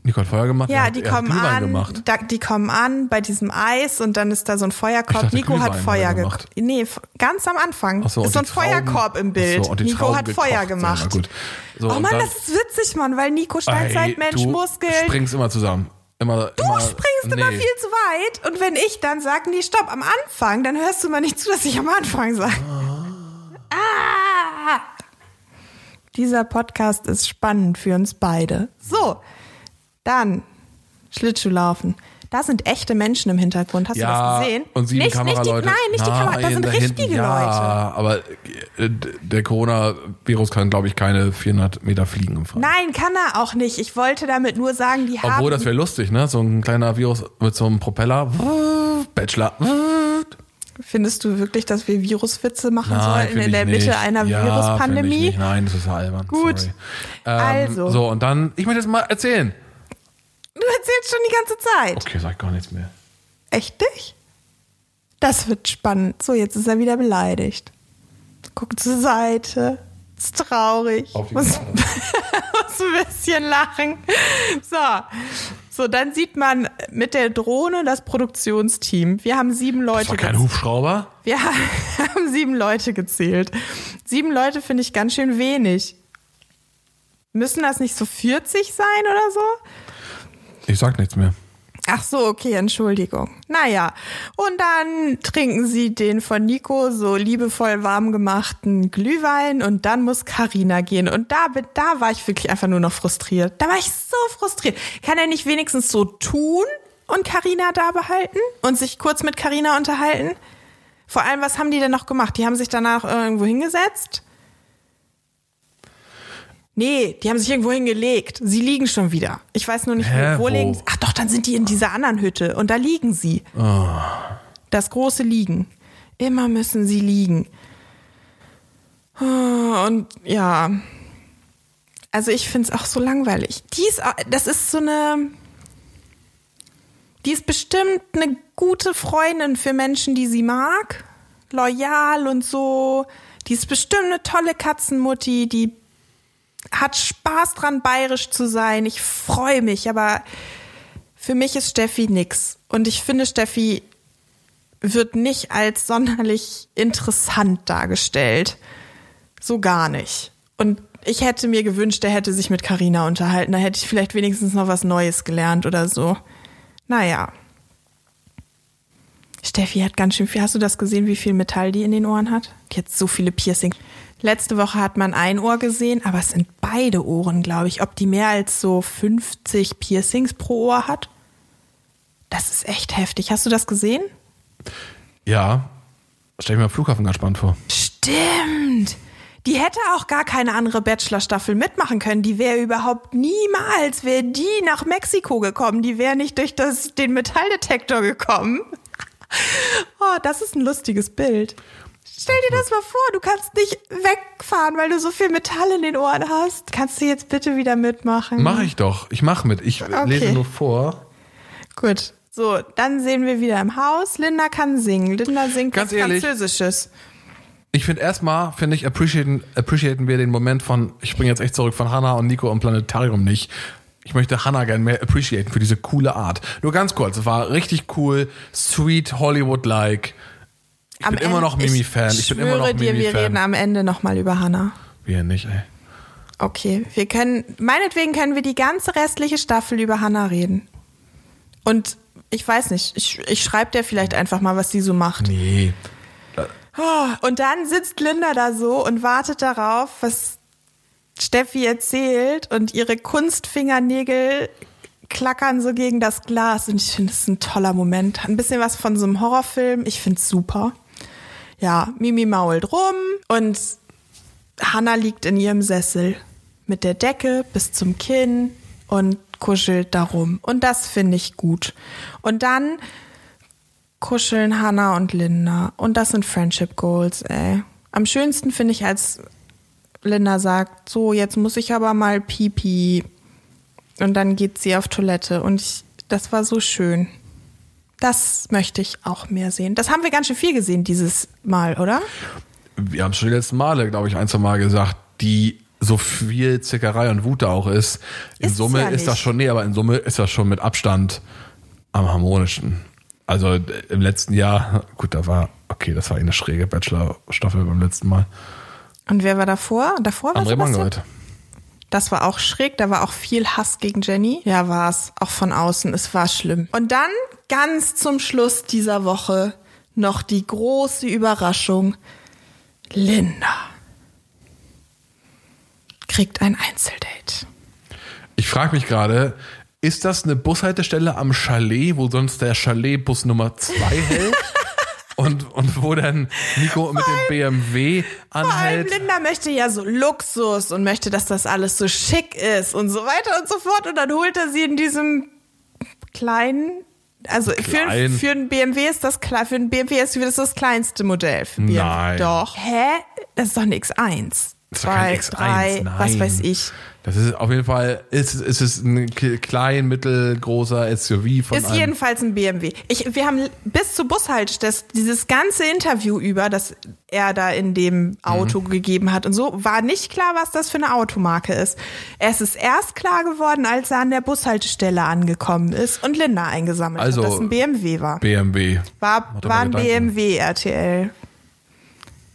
Leute. Nico hat Feuer gemacht? Ja, die kommen an, da, die kommen an bei diesem Eis und dann ist da so ein Feuerkorb. dachte, Nico hat Glühwein Feuer hat er gemacht. Nee, ganz am Anfang. Ach so, ist so ein Trauben- Feuerkorb im Bild. So, Nico Trauben hat Feuer gekocht gemacht. Gut. So, oh Mann, dann- das ist witzig, Mann, weil Nico Steinzeitmensch, du Muskeln. springst immer zusammen. Immer, Du immer, springst immer nee. viel zu weit und wenn ich dann sage, nee, stopp, am Anfang, dann hörst du mal nicht zu, dass ich am Anfang sage. Ah. Dieser Podcast ist spannend für uns beide. So, dann Schlittschuhlaufen. Da sind echte Menschen im Hintergrund. Hast Ja, du das gesehen? und sieben nicht, nicht die, Kameraleute. Nein, nicht die Kamera, das sind da hinten, richtige ja, Leute. aber äh, der Corona-Virus kann, glaube ich, keine 400 Meter fliegen im Fall. Nein, kann er auch nicht. Ich wollte damit nur sagen, die haben. Obwohl, das wäre lustig, ne? So ein kleiner Virus mit so einem Propeller. Bachelor. Findest du wirklich, dass wir Viruswitze machen Nein, sollten in der Mitte nicht. einer ja, Viruspandemie? Nein, das ist ja albern. Gut. Ähm, Also. So, und dann, ich möchte jetzt mal erzählen. Du erzählst schon die ganze Zeit. Okay, sag gar nichts mehr. Echt nicht? Das wird spannend. So, jetzt ist er wieder beleidigt. Guckt zur Seite. Ist traurig. Auf die Muss, muss ein bisschen lachen. So. So, dann sieht man mit der Drohne das Produktionsteam. Wir haben sieben Das Leute war kein Hubschrauber? Wir haben sieben Leute gezählt. Sieben Leute finde ich ganz schön wenig. Müssen das nicht so 40 sein oder so? Ich sag nichts mehr. Ach so, okay, Entschuldigung. Naja, und dann trinken sie den von Nico so liebevoll warm gemachten Glühwein und dann muss Karina gehen. Und da, da war ich wirklich einfach nur noch frustriert. Da war ich so frustriert. Kann er nicht wenigstens so tun und Karina da behalten und sich kurz mit Karina unterhalten? Vor allem, was haben die denn noch gemacht? Die haben sich danach irgendwo hingesetzt? Nee, die haben sich irgendwo hingelegt. Sie liegen schon wieder. Ich weiß nur nicht, Hä, wo, liegen sie. Ach doch, dann sind die in dieser anderen Hütte und da liegen sie. Das große Liegen. Immer müssen sie liegen. Oh, Und ja. Also ich finde es auch so langweilig. Die ist, au- das ist so eine. Die ist bestimmt eine gute Freundin für Menschen, die sie mag. Loyal und so. Die ist bestimmt eine tolle Katzenmutti, die hat Spaß dran, bayerisch zu sein. Ich freue mich, aber für mich ist Steffi nix. Und ich finde, Steffi wird nicht als sonderlich interessant dargestellt. So gar nicht. Und ich hätte mir gewünscht, er hätte sich mit Karina unterhalten. Da hätte ich vielleicht wenigstens noch was Neues gelernt oder so. Naja. Steffi hat ganz schön viel. Hast du das gesehen, wie viel Metall die in den Ohren hat? Die hat so viele Piercings. Letzte Woche hat man ein Ohr gesehen, aber es sind beide Ohren, glaube ich. Ob die mehr als so 50 Piercings pro Ohr hat? Das ist echt heftig. Hast du das gesehen? Ja. Stell ich mir am Flughafen ganz spannend vor. Stimmt. Die hätte auch gar keine andere Bachelor-Staffel mitmachen können. Die wäre überhaupt niemals, wäre die nach Mexiko gekommen. Die wäre nicht durch das, den Metalldetektor gekommen. Oh, das ist ein lustiges Bild. Stell dir das mal vor, du kannst nicht wegfahren, weil du so viel Metall in den Ohren hast. Kannst du jetzt bitte wieder mitmachen? Mach ich doch. Ich mach mit. Ich lese nur vor. Gut. So, dann sehen wir wieder im Haus. Linda kann singen. Linda singt Ganz ehrlich. Französisches. Ich finde erstmal, finde ich, appreciaten, appreciaten wir den Moment von, ich springe jetzt echt zurück von Hannah und Nico im Planetarium nicht. Ich möchte Hannah gerne mehr appreciaten für diese coole Art. Nur ganz kurz, es war richtig cool, sweet, Hollywood-like. Ich bin immer noch Mimi-Fan. Ich, bin immer noch schwöre dir, wir reden Mimi-Fan. am Ende nochmal über Hannah. Wir nicht, ey. Okay, wir können, meinetwegen können wir die ganze restliche Staffel über Hannah reden. Und ich weiß nicht, ich, ich schreibe dir vielleicht einfach mal, was sie so macht. Nee. Oh, und dann sitzt Linda da so und wartet darauf, was Steffi erzählt und ihre Kunstfingernägel klackern so gegen das Glas und ich finde es ein toller Moment. Ein bisschen was von so einem Horrorfilm. Ich finde es super. Ja, Mimi mault rum und Hannah liegt in ihrem Sessel mit der Decke bis zum Kinn und kuschelt darum. Und das finde ich gut. Und dann kuscheln Hannah und Linda. Und das sind Friendship Goals, ey. Am schönsten finde ich, als Linda sagt, so, jetzt muss ich aber mal pipi. Und dann geht sie auf Toilette. Und ich, das war so schön. Das möchte ich auch mehr sehen. Das haben wir ganz schön viel gesehen dieses Mal, oder? Wir haben schon die letzten Male, glaube ich, ein, zwei Mal gesagt, die so viel Zickerei und Wut da auch ist. In Ist es Summe ja ist das schon, nee, aber in Summe ist das schon mit Abstand am harmonischen. Also äh, im letzten Jahr, gut, da war, okay, das war eine schräge Bachelor-Staffel beim letzten Mal. Und wer war davor? Davor war André? Mangold. Das war auch schräg, da war auch viel Hass gegen Jenny. Ja, war es. Auch von außen. Es war schlimm. Und dann ganz zum Schluss dieser Woche noch die große Überraschung. Linda kriegt ein Einzeldate. Ich frage mich gerade, ist das eine Bushaltestelle am Chalet, wo sonst der Chalet-Bus Nummer 2 hält? Und, und wo dann Nico mit dem BMW Vor allem anhält? Linda möchte ja so Luxus und möchte, dass das alles so schick ist und so weiter und so fort. Und dann holt er sie in diesem kleinen, also für, Klein. für einen BMW ist das klar, für einen BMW ist das das kleinste Modell. Für BMW. Nein. Doch. Hä? Das ist doch ein X1. Das ist doch kein Zwei, X1, drei, nein. was weiß ich. Das ist auf jeden Fall, ist, ist es ein klein, mittelgroßer SUV von Ist jedenfalls ein BMW. Ich, wir haben bis zur Bushaltestelle dieses ganze Interview über, das er da in dem Auto Mhm. gegeben hat und so, war nicht klar, was das für eine Automarke ist. Es ist erst klar geworden, als er an der Bushaltestelle angekommen ist und Linda eingesammelt Also, hat, dass ein BMW war. BMW. War, war ein. BMW RTL.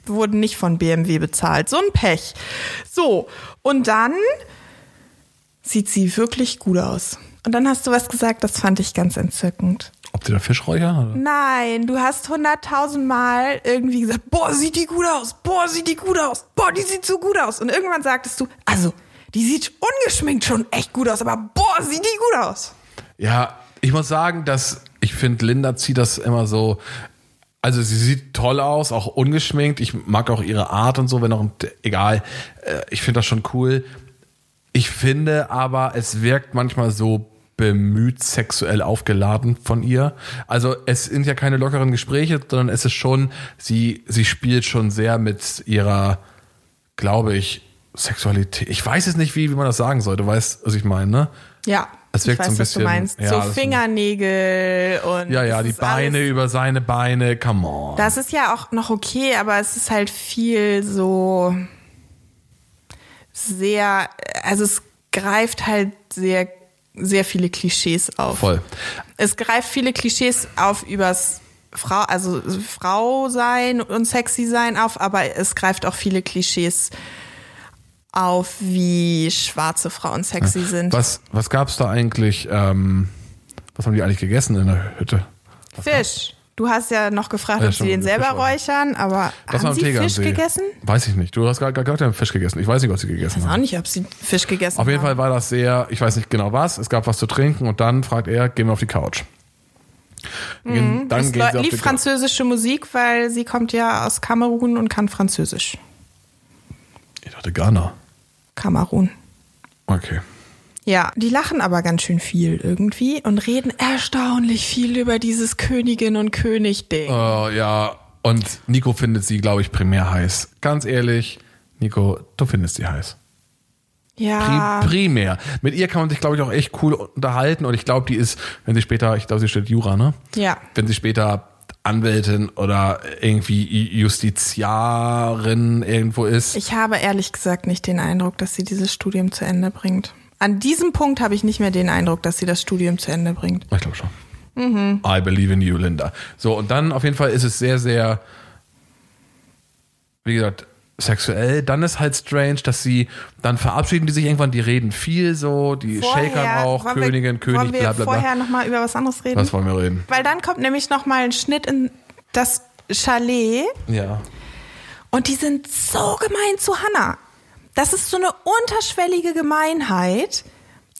Wurden nicht von BMW bezahlt. So ein Pech. So, und dann sieht sie wirklich gut aus. Und dann hast du was gesagt, das fand ich ganz entzückend. Ob die da Fischräucher? Oder? Nein, du hast hunderttausend Mal irgendwie gesagt, boah, sieht die gut aus, boah, sieht die gut aus, boah, die sieht so gut aus. Und irgendwann sagtest du, also, die sieht ungeschminkt schon echt gut aus, aber boah, sieht die gut aus. Ja, ich muss sagen, dass ich finde, Linda zieht das immer so Also sie sieht toll aus, auch ungeschminkt. Ich mag auch ihre Art und so, wenn auch egal. Äh, Ich finde das schon cool. Ich finde aber, es wirkt manchmal so bemüht sexuell aufgeladen von ihr. Also es sind ja keine lockeren Gespräche, sondern es ist schon, sie, sie spielt schon sehr mit ihrer, glaube ich, Sexualität. Ich weiß es nicht, wie, wie man das sagen soll. Du weißt, was ich meine, ne? Ja. Es wirkt ich weiß, so ein was du bisschen- meinst. ja, so Fingernägel und. Ja, ja, die Beine alles- über seine Beine, come on. Das ist ja auch noch okay, aber es ist halt viel so sehr, also es greift halt sehr, sehr viele Klischees auf. Voll. Es greift viele Klischees auf übers Frau, also Frau sein und sexy sein auf, aber es greift auch viele Klischees auf, wie schwarze Frauen sexy sind. Was, was gab's da eigentlich, ähm, was haben die eigentlich gegessen in der Hütte? Fisch. Du hast ja noch gefragt, Ja, ob sie den selber Fisch räuchern, aber Das haben sie Fisch gegessen? Weiß ich nicht. Du hast gerade gesagt, haben Fisch gegessen. Ich weiß nicht, was sie gegessen Ich weiß auch haben. nicht, ob sie Fisch gegessen Auf jeden haben. Fall war das sehr, ich weiß nicht genau was, es gab was zu trinken und dann fragt er, gehen wir auf die Couch. Mhm, dann Es gehen sie auf lief die Couch. französische Musik, weil sie kommt ja aus Kamerun und kann Französisch. Ich dachte Ghana. Kamerun. Okay. Ja, die lachen aber ganz schön viel irgendwie und reden erstaunlich viel über dieses Königin und König-Ding. Äh, ja, und Nico findet sie, glaube ich, primär heiß. Ganz ehrlich, Nico, du findest sie heiß. Pri ja, primär. Mit ihr kann man sich, glaube ich, auch echt cool unterhalten und ich glaube, die ist, wenn sie später, ich glaube, sie studiert Jura, ne? ja. Wenn sie später Anwältin oder irgendwie Justiziarin irgendwo ist. Ich habe ehrlich gesagt nicht den Eindruck, dass sie dieses Studium zu Ende bringt. An diesem Punkt habe ich nicht mehr den Eindruck, dass sie das Studium zu Ende bringt. Ich glaube schon. I believe in you, Linda. So, und dann auf jeden Fall ist es sehr, sehr, wie gesagt, sexuell. Dann ist halt strange, dass sie, dann verabschieden die sich irgendwann, die reden viel so, die shakern auch, Königin, wir, König, wir bla bla vorher bla. nochmal über was anderes reden? Was wollen wir reden? Weil dann kommt nämlich nochmal ein Schnitt in das Chalet Ja. und die sind so gemein zu Hannah. Das ist so eine unterschwellige Gemeinheit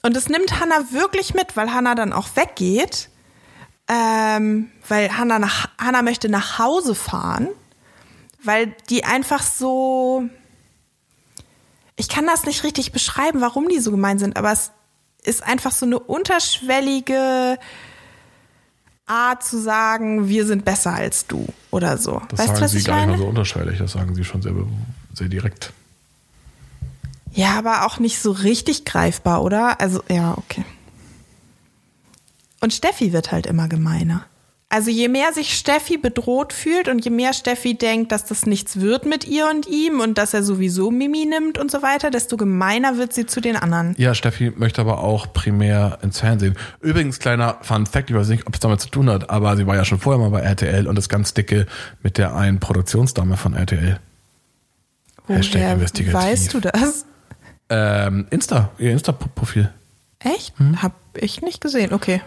und das nimmt Hannah wirklich mit, weil Hannah dann auch weggeht, ähm, weil Hannah, nach, Hannah möchte nach Hause fahren, weil die einfach so, ich kann das nicht richtig beschreiben, warum die so gemein sind, aber es ist einfach so eine unterschwellige Art zu sagen, wir sind besser als du oder so. Das weißt sagen du, was sie ich gar nicht meine? mal so unterschwellig, das sagen sie schon sehr, sehr direkt. Ja, aber auch nicht so richtig greifbar, oder? Also, ja, okay. Und Steffi wird halt immer gemeiner. Also je mehr sich Steffi bedroht fühlt und je mehr Steffi denkt, dass das nichts wird mit ihr und ihm und dass er sowieso Mimi nimmt und so weiter, desto gemeiner wird sie zu den anderen. Ja, Steffi möchte aber auch primär ins Fernsehen. Übrigens, kleiner Fun Fact, ich weiß nicht, ob es damit zu tun hat, aber sie war ja schon vorher mal bei RTL und ist ganz dicke mit der einen Produktionsdame von RTL. Hashtag Woher investigativ. weißt du das? Ähm, Insta, ihr Insta-Profil. Echt? Hm? Hab ich nicht gesehen. Okay.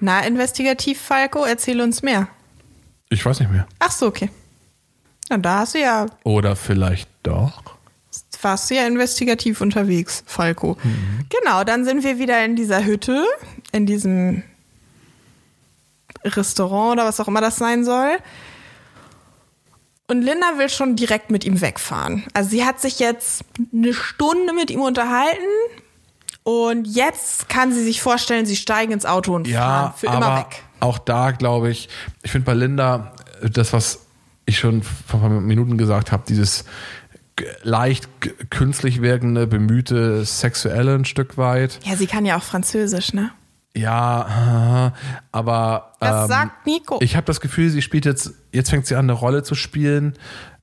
Na, investigativ, Falco, erzähl uns mehr. Ich weiß nicht mehr. Ach so, okay. Na, da hast du ja Oder vielleicht doch. warst du ja investigativ unterwegs, Falco. Genau, dann sind wir wieder in dieser Hütte, in diesem Restaurant oder was auch immer das sein soll. Und Linda will schon direkt mit ihm wegfahren. Also sie hat sich jetzt eine Stunde mit ihm unterhalten und jetzt kann sie sich vorstellen, sie steigen ins Auto und fahren Ja, für immer weg. auch da glaube ich, ich finde bei Linda äh, das, was ich schon vor ein paar Minuten gesagt habe, dieses leicht künstlich wirkende, bemühte Sexuelle ein Stück weit. Ja, sie kann ja auch Französisch, ne? Ja, aber Das ähm, sagt Nico. ich habe das Gefühl, sie spielt jetzt, jetzt fängt sie an, eine Rolle zu spielen,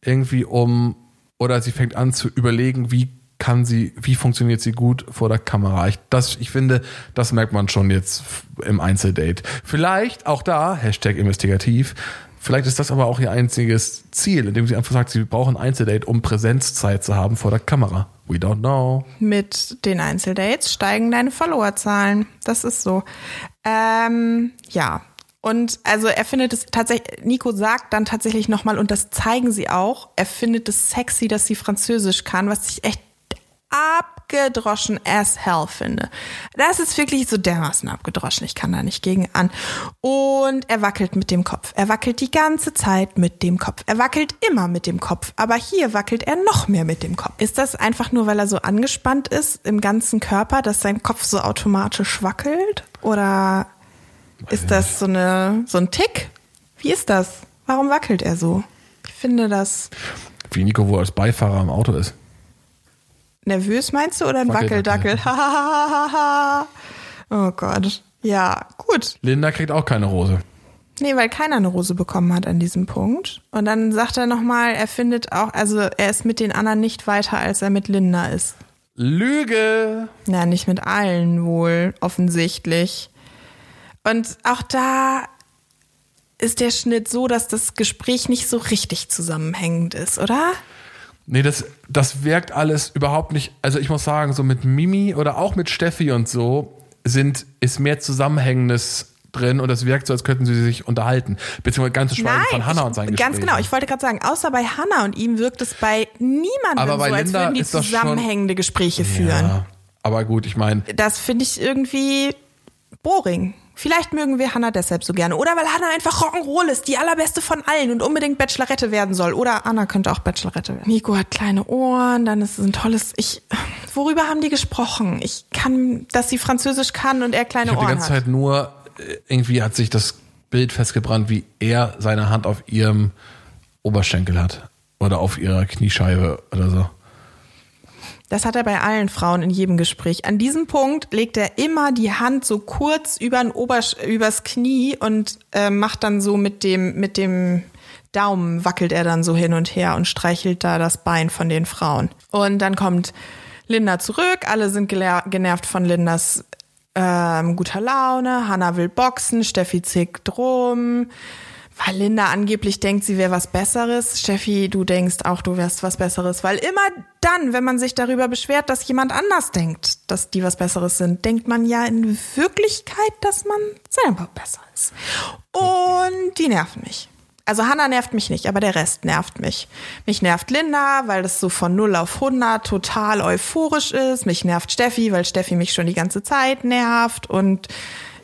irgendwie um, oder sie fängt an zu überlegen, wie kann sie, wie funktioniert sie gut vor der Kamera. Ich, das, ich finde, das merkt man schon jetzt im Einzeldate. Vielleicht auch da, Hashtag investigativ, vielleicht ist das aber auch ihr einziges Ziel, indem sie einfach sagt, sie brauchen ein Einzeldate, um Präsenzzeit zu haben vor der Kamera. We don't know. mit den Einzeldates steigen deine Followerzahlen. Das ist so. Ähm, ja. Und also er findet es tatsächlich, Nico sagt dann tatsächlich nochmal, und das zeigen sie auch, er findet es sexy, dass sie Französisch kann, was ich echt abgedroschen as hell finde. Das ist wirklich so dermaßen abgedroschen. Ich kann da nicht gegen an. Und er wackelt mit dem Kopf. Er wackelt die ganze Zeit mit dem Kopf. Er wackelt immer mit dem Kopf. Aber hier wackelt er noch mehr mit dem Kopf. Ist das einfach nur, weil er so angespannt ist im ganzen Körper, dass sein Kopf so automatisch wackelt? Oder ist das so eine, so ein Tick? Wie ist das? Warum wackelt er so? Ich finde das Wie Nico wohl als Beifahrer im Auto ist. Nervös meinst du oder ein Wackeldackel. Wackeldackel? oh Gott. Ja, gut. Linda kriegt auch keine Rose. Nee, weil keiner eine Rose bekommen hat an diesem Punkt. Und dann sagt er nochmal, er findet auch, also er ist mit den anderen nicht weiter, als er mit Linda ist. Lüge! Ja, nicht mit allen wohl, offensichtlich. Und auch da ist der Schnitt so, dass das Gespräch nicht so richtig zusammenhängend ist, oder? Nee, das, das wirkt alles überhaupt nicht. Also ich muss sagen, so mit Mimi oder auch mit Steffi und so sind, ist mehr Zusammenhängendes drin und es wirkt so, als könnten sie sich unterhalten. Beziehungsweise ganz schweigen von Hannah und seinen Ganz Gesprächen. genau, ich wollte gerade sagen, außer bei Hannah und ihm wirkt es bei niemandem Aber bei so, als Linda würden die das schon- zusammenhängende Gespräche führen. Ja, aber gut, ich meine, Das finde ich irgendwie boring. Vielleicht mögen wir Hannah deshalb so gerne. Oder weil Hannah einfach Rock'n'Roll ist, die allerbeste von allen und unbedingt Bachelorette werden soll. Oder Anna könnte auch Bachelorette werden. Nico hat kleine Ohren, dann ist es ein tolles. Ich. Worüber haben die gesprochen? Ich kann, dass sie Französisch kann und er kleine ich habe die Ohren ganze hat. Zeit nur, äh, irgendwie hat sich das Bild festgebrannt, wie er seine Hand auf ihrem Oberschenkel hat. Oder auf ihrer Kniescheibe oder so. Das hat er bei allen Frauen in jedem Gespräch. An diesem Punkt legt er immer die Hand so kurz über Obersch übers Knie und äh, macht dann so mit dem, mit dem Daumen wackelt er dann so hin und her und streichelt da das Bein von den Frauen. Und dann kommt Linda zurück. Alle sind genervt von Lindas ähm, guter Laune. Hannah will boxen. Steffi zickt rum. Weil Linda angeblich denkt, sie wäre was Besseres. Steffi, du denkst auch, du wärst was Besseres. Weil immer dann, wenn man sich darüber beschwert, dass jemand anders denkt, dass die was Besseres sind, denkt man ja in Wirklichkeit, dass man selber besser ist. Und die nerven mich. Also Hannah nervt mich nicht, aber der Rest nervt mich. Mich nervt Linda, weil das so von 0 auf 100 total euphorisch ist. Mich nervt Steffi, weil Steffi mich schon die ganze Zeit nervt. Und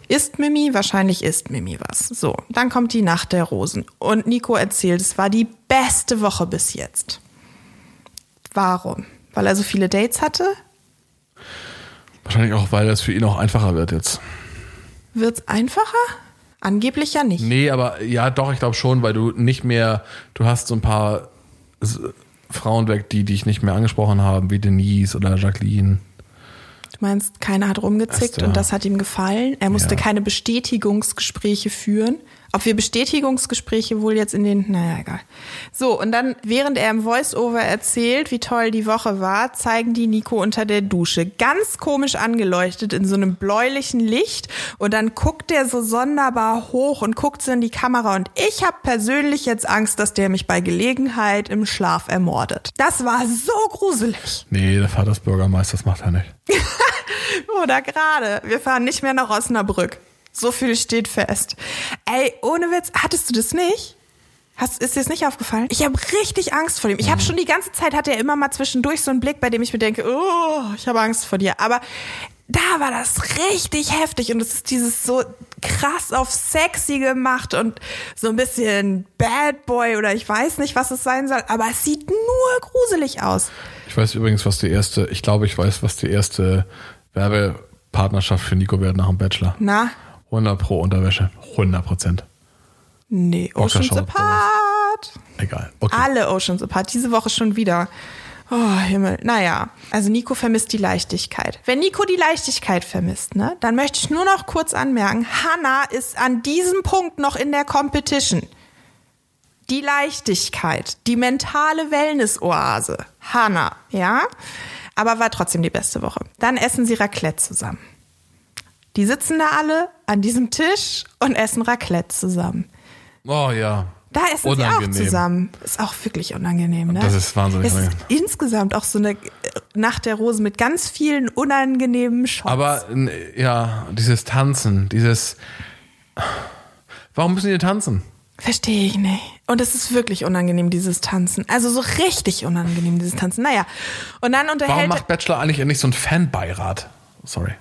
ist Mimi? Wahrscheinlich ist Mimi was. So, dann kommt die Nacht der Rosen. Und Nico erzählt, es war die beste Woche bis jetzt. Warum? Weil er so viele Dates hatte? Wahrscheinlich auch, weil das für ihn auch einfacher wird jetzt. Wird's einfacher? Angeblich ja nicht. Nee, aber ja, doch, ich glaube schon, weil du nicht mehr, du hast so ein paar Frauen weg, die dich nicht mehr angesprochen haben, wie Denise oder Jacqueline. Du meinst, keiner hat rumgezickt Esther. und das hat ihm gefallen. Er musste Ja. keine Bestätigungsgespräche führen. Ob wir Bestätigungsgespräche wohl jetzt in den, naja, egal. So, und dann, während er im Voice-Over erzählt, wie toll die Woche war, zeigen die Nico unter der Dusche. Ganz komisch angeleuchtet in so einem bläulichen Licht. Und dann guckt er so sonderbar hoch und guckt so in die Kamera. Und ich habe persönlich jetzt Angst, dass der mich bei Gelegenheit im Schlaf ermordet. Das war so gruselig. Nee, der Vater des Bürgermeisters macht er nicht. Oder gerade. Wir fahren nicht mehr nach Osnabrück. So viel steht fest. Ey, ohne Witz, hattest du das nicht? Hast, ist dir das nicht aufgefallen? Ich habe richtig Angst vor dem. Ich habe schon die ganze Zeit, hat er immer mal zwischendurch so einen Blick, bei dem ich mir denke, oh, ich habe Angst vor dir. Aber da war das richtig heftig und es ist dieses so krass auf sexy gemacht und so ein bisschen Bad Boy oder ich weiß nicht, was es sein soll, aber es sieht nur gruselig aus. Ich weiß übrigens, was die erste, ich glaube, ich weiß, was die erste Werbepartnerschaft für Nico wird nach dem Bachelor. Na? 100 pro Unterwäsche. 100 Prozent. Nee, Oceans Apart. Egal. Okay. Alle Oceans Apart, diese Woche schon wieder. Oh, Himmel. Naja, also Nico vermisst die Leichtigkeit. Wenn Nico die Leichtigkeit vermisst, ne, dann möchte ich nur noch kurz anmerken, Hannah ist an diesem Punkt noch in der Competition. Die Leichtigkeit, die mentale Wellness-Oase. Hannah, ja? Aber war trotzdem die beste Woche. Dann essen sie Raclette zusammen. Die sitzen da alle an diesem Tisch und essen Raclette zusammen. Oh ja. Da essen sie Unangenehm. auch zusammen. Ist auch wirklich unangenehm, ne? Das ist wahnsinnig Es ist unangenehm. insgesamt auch so eine äh, Nacht der Rosen mit ganz vielen unangenehmen Shots. Aber ja, dieses Tanzen, dieses. Warum müssen die tanzen? Verstehe ich nicht. Und es ist wirklich unangenehm, dieses Tanzen. Also so richtig unangenehm, dieses Tanzen. Naja. Und dann Warum unterhält. macht Bachelor eigentlich nicht so einen Fanbeirat? Sorry.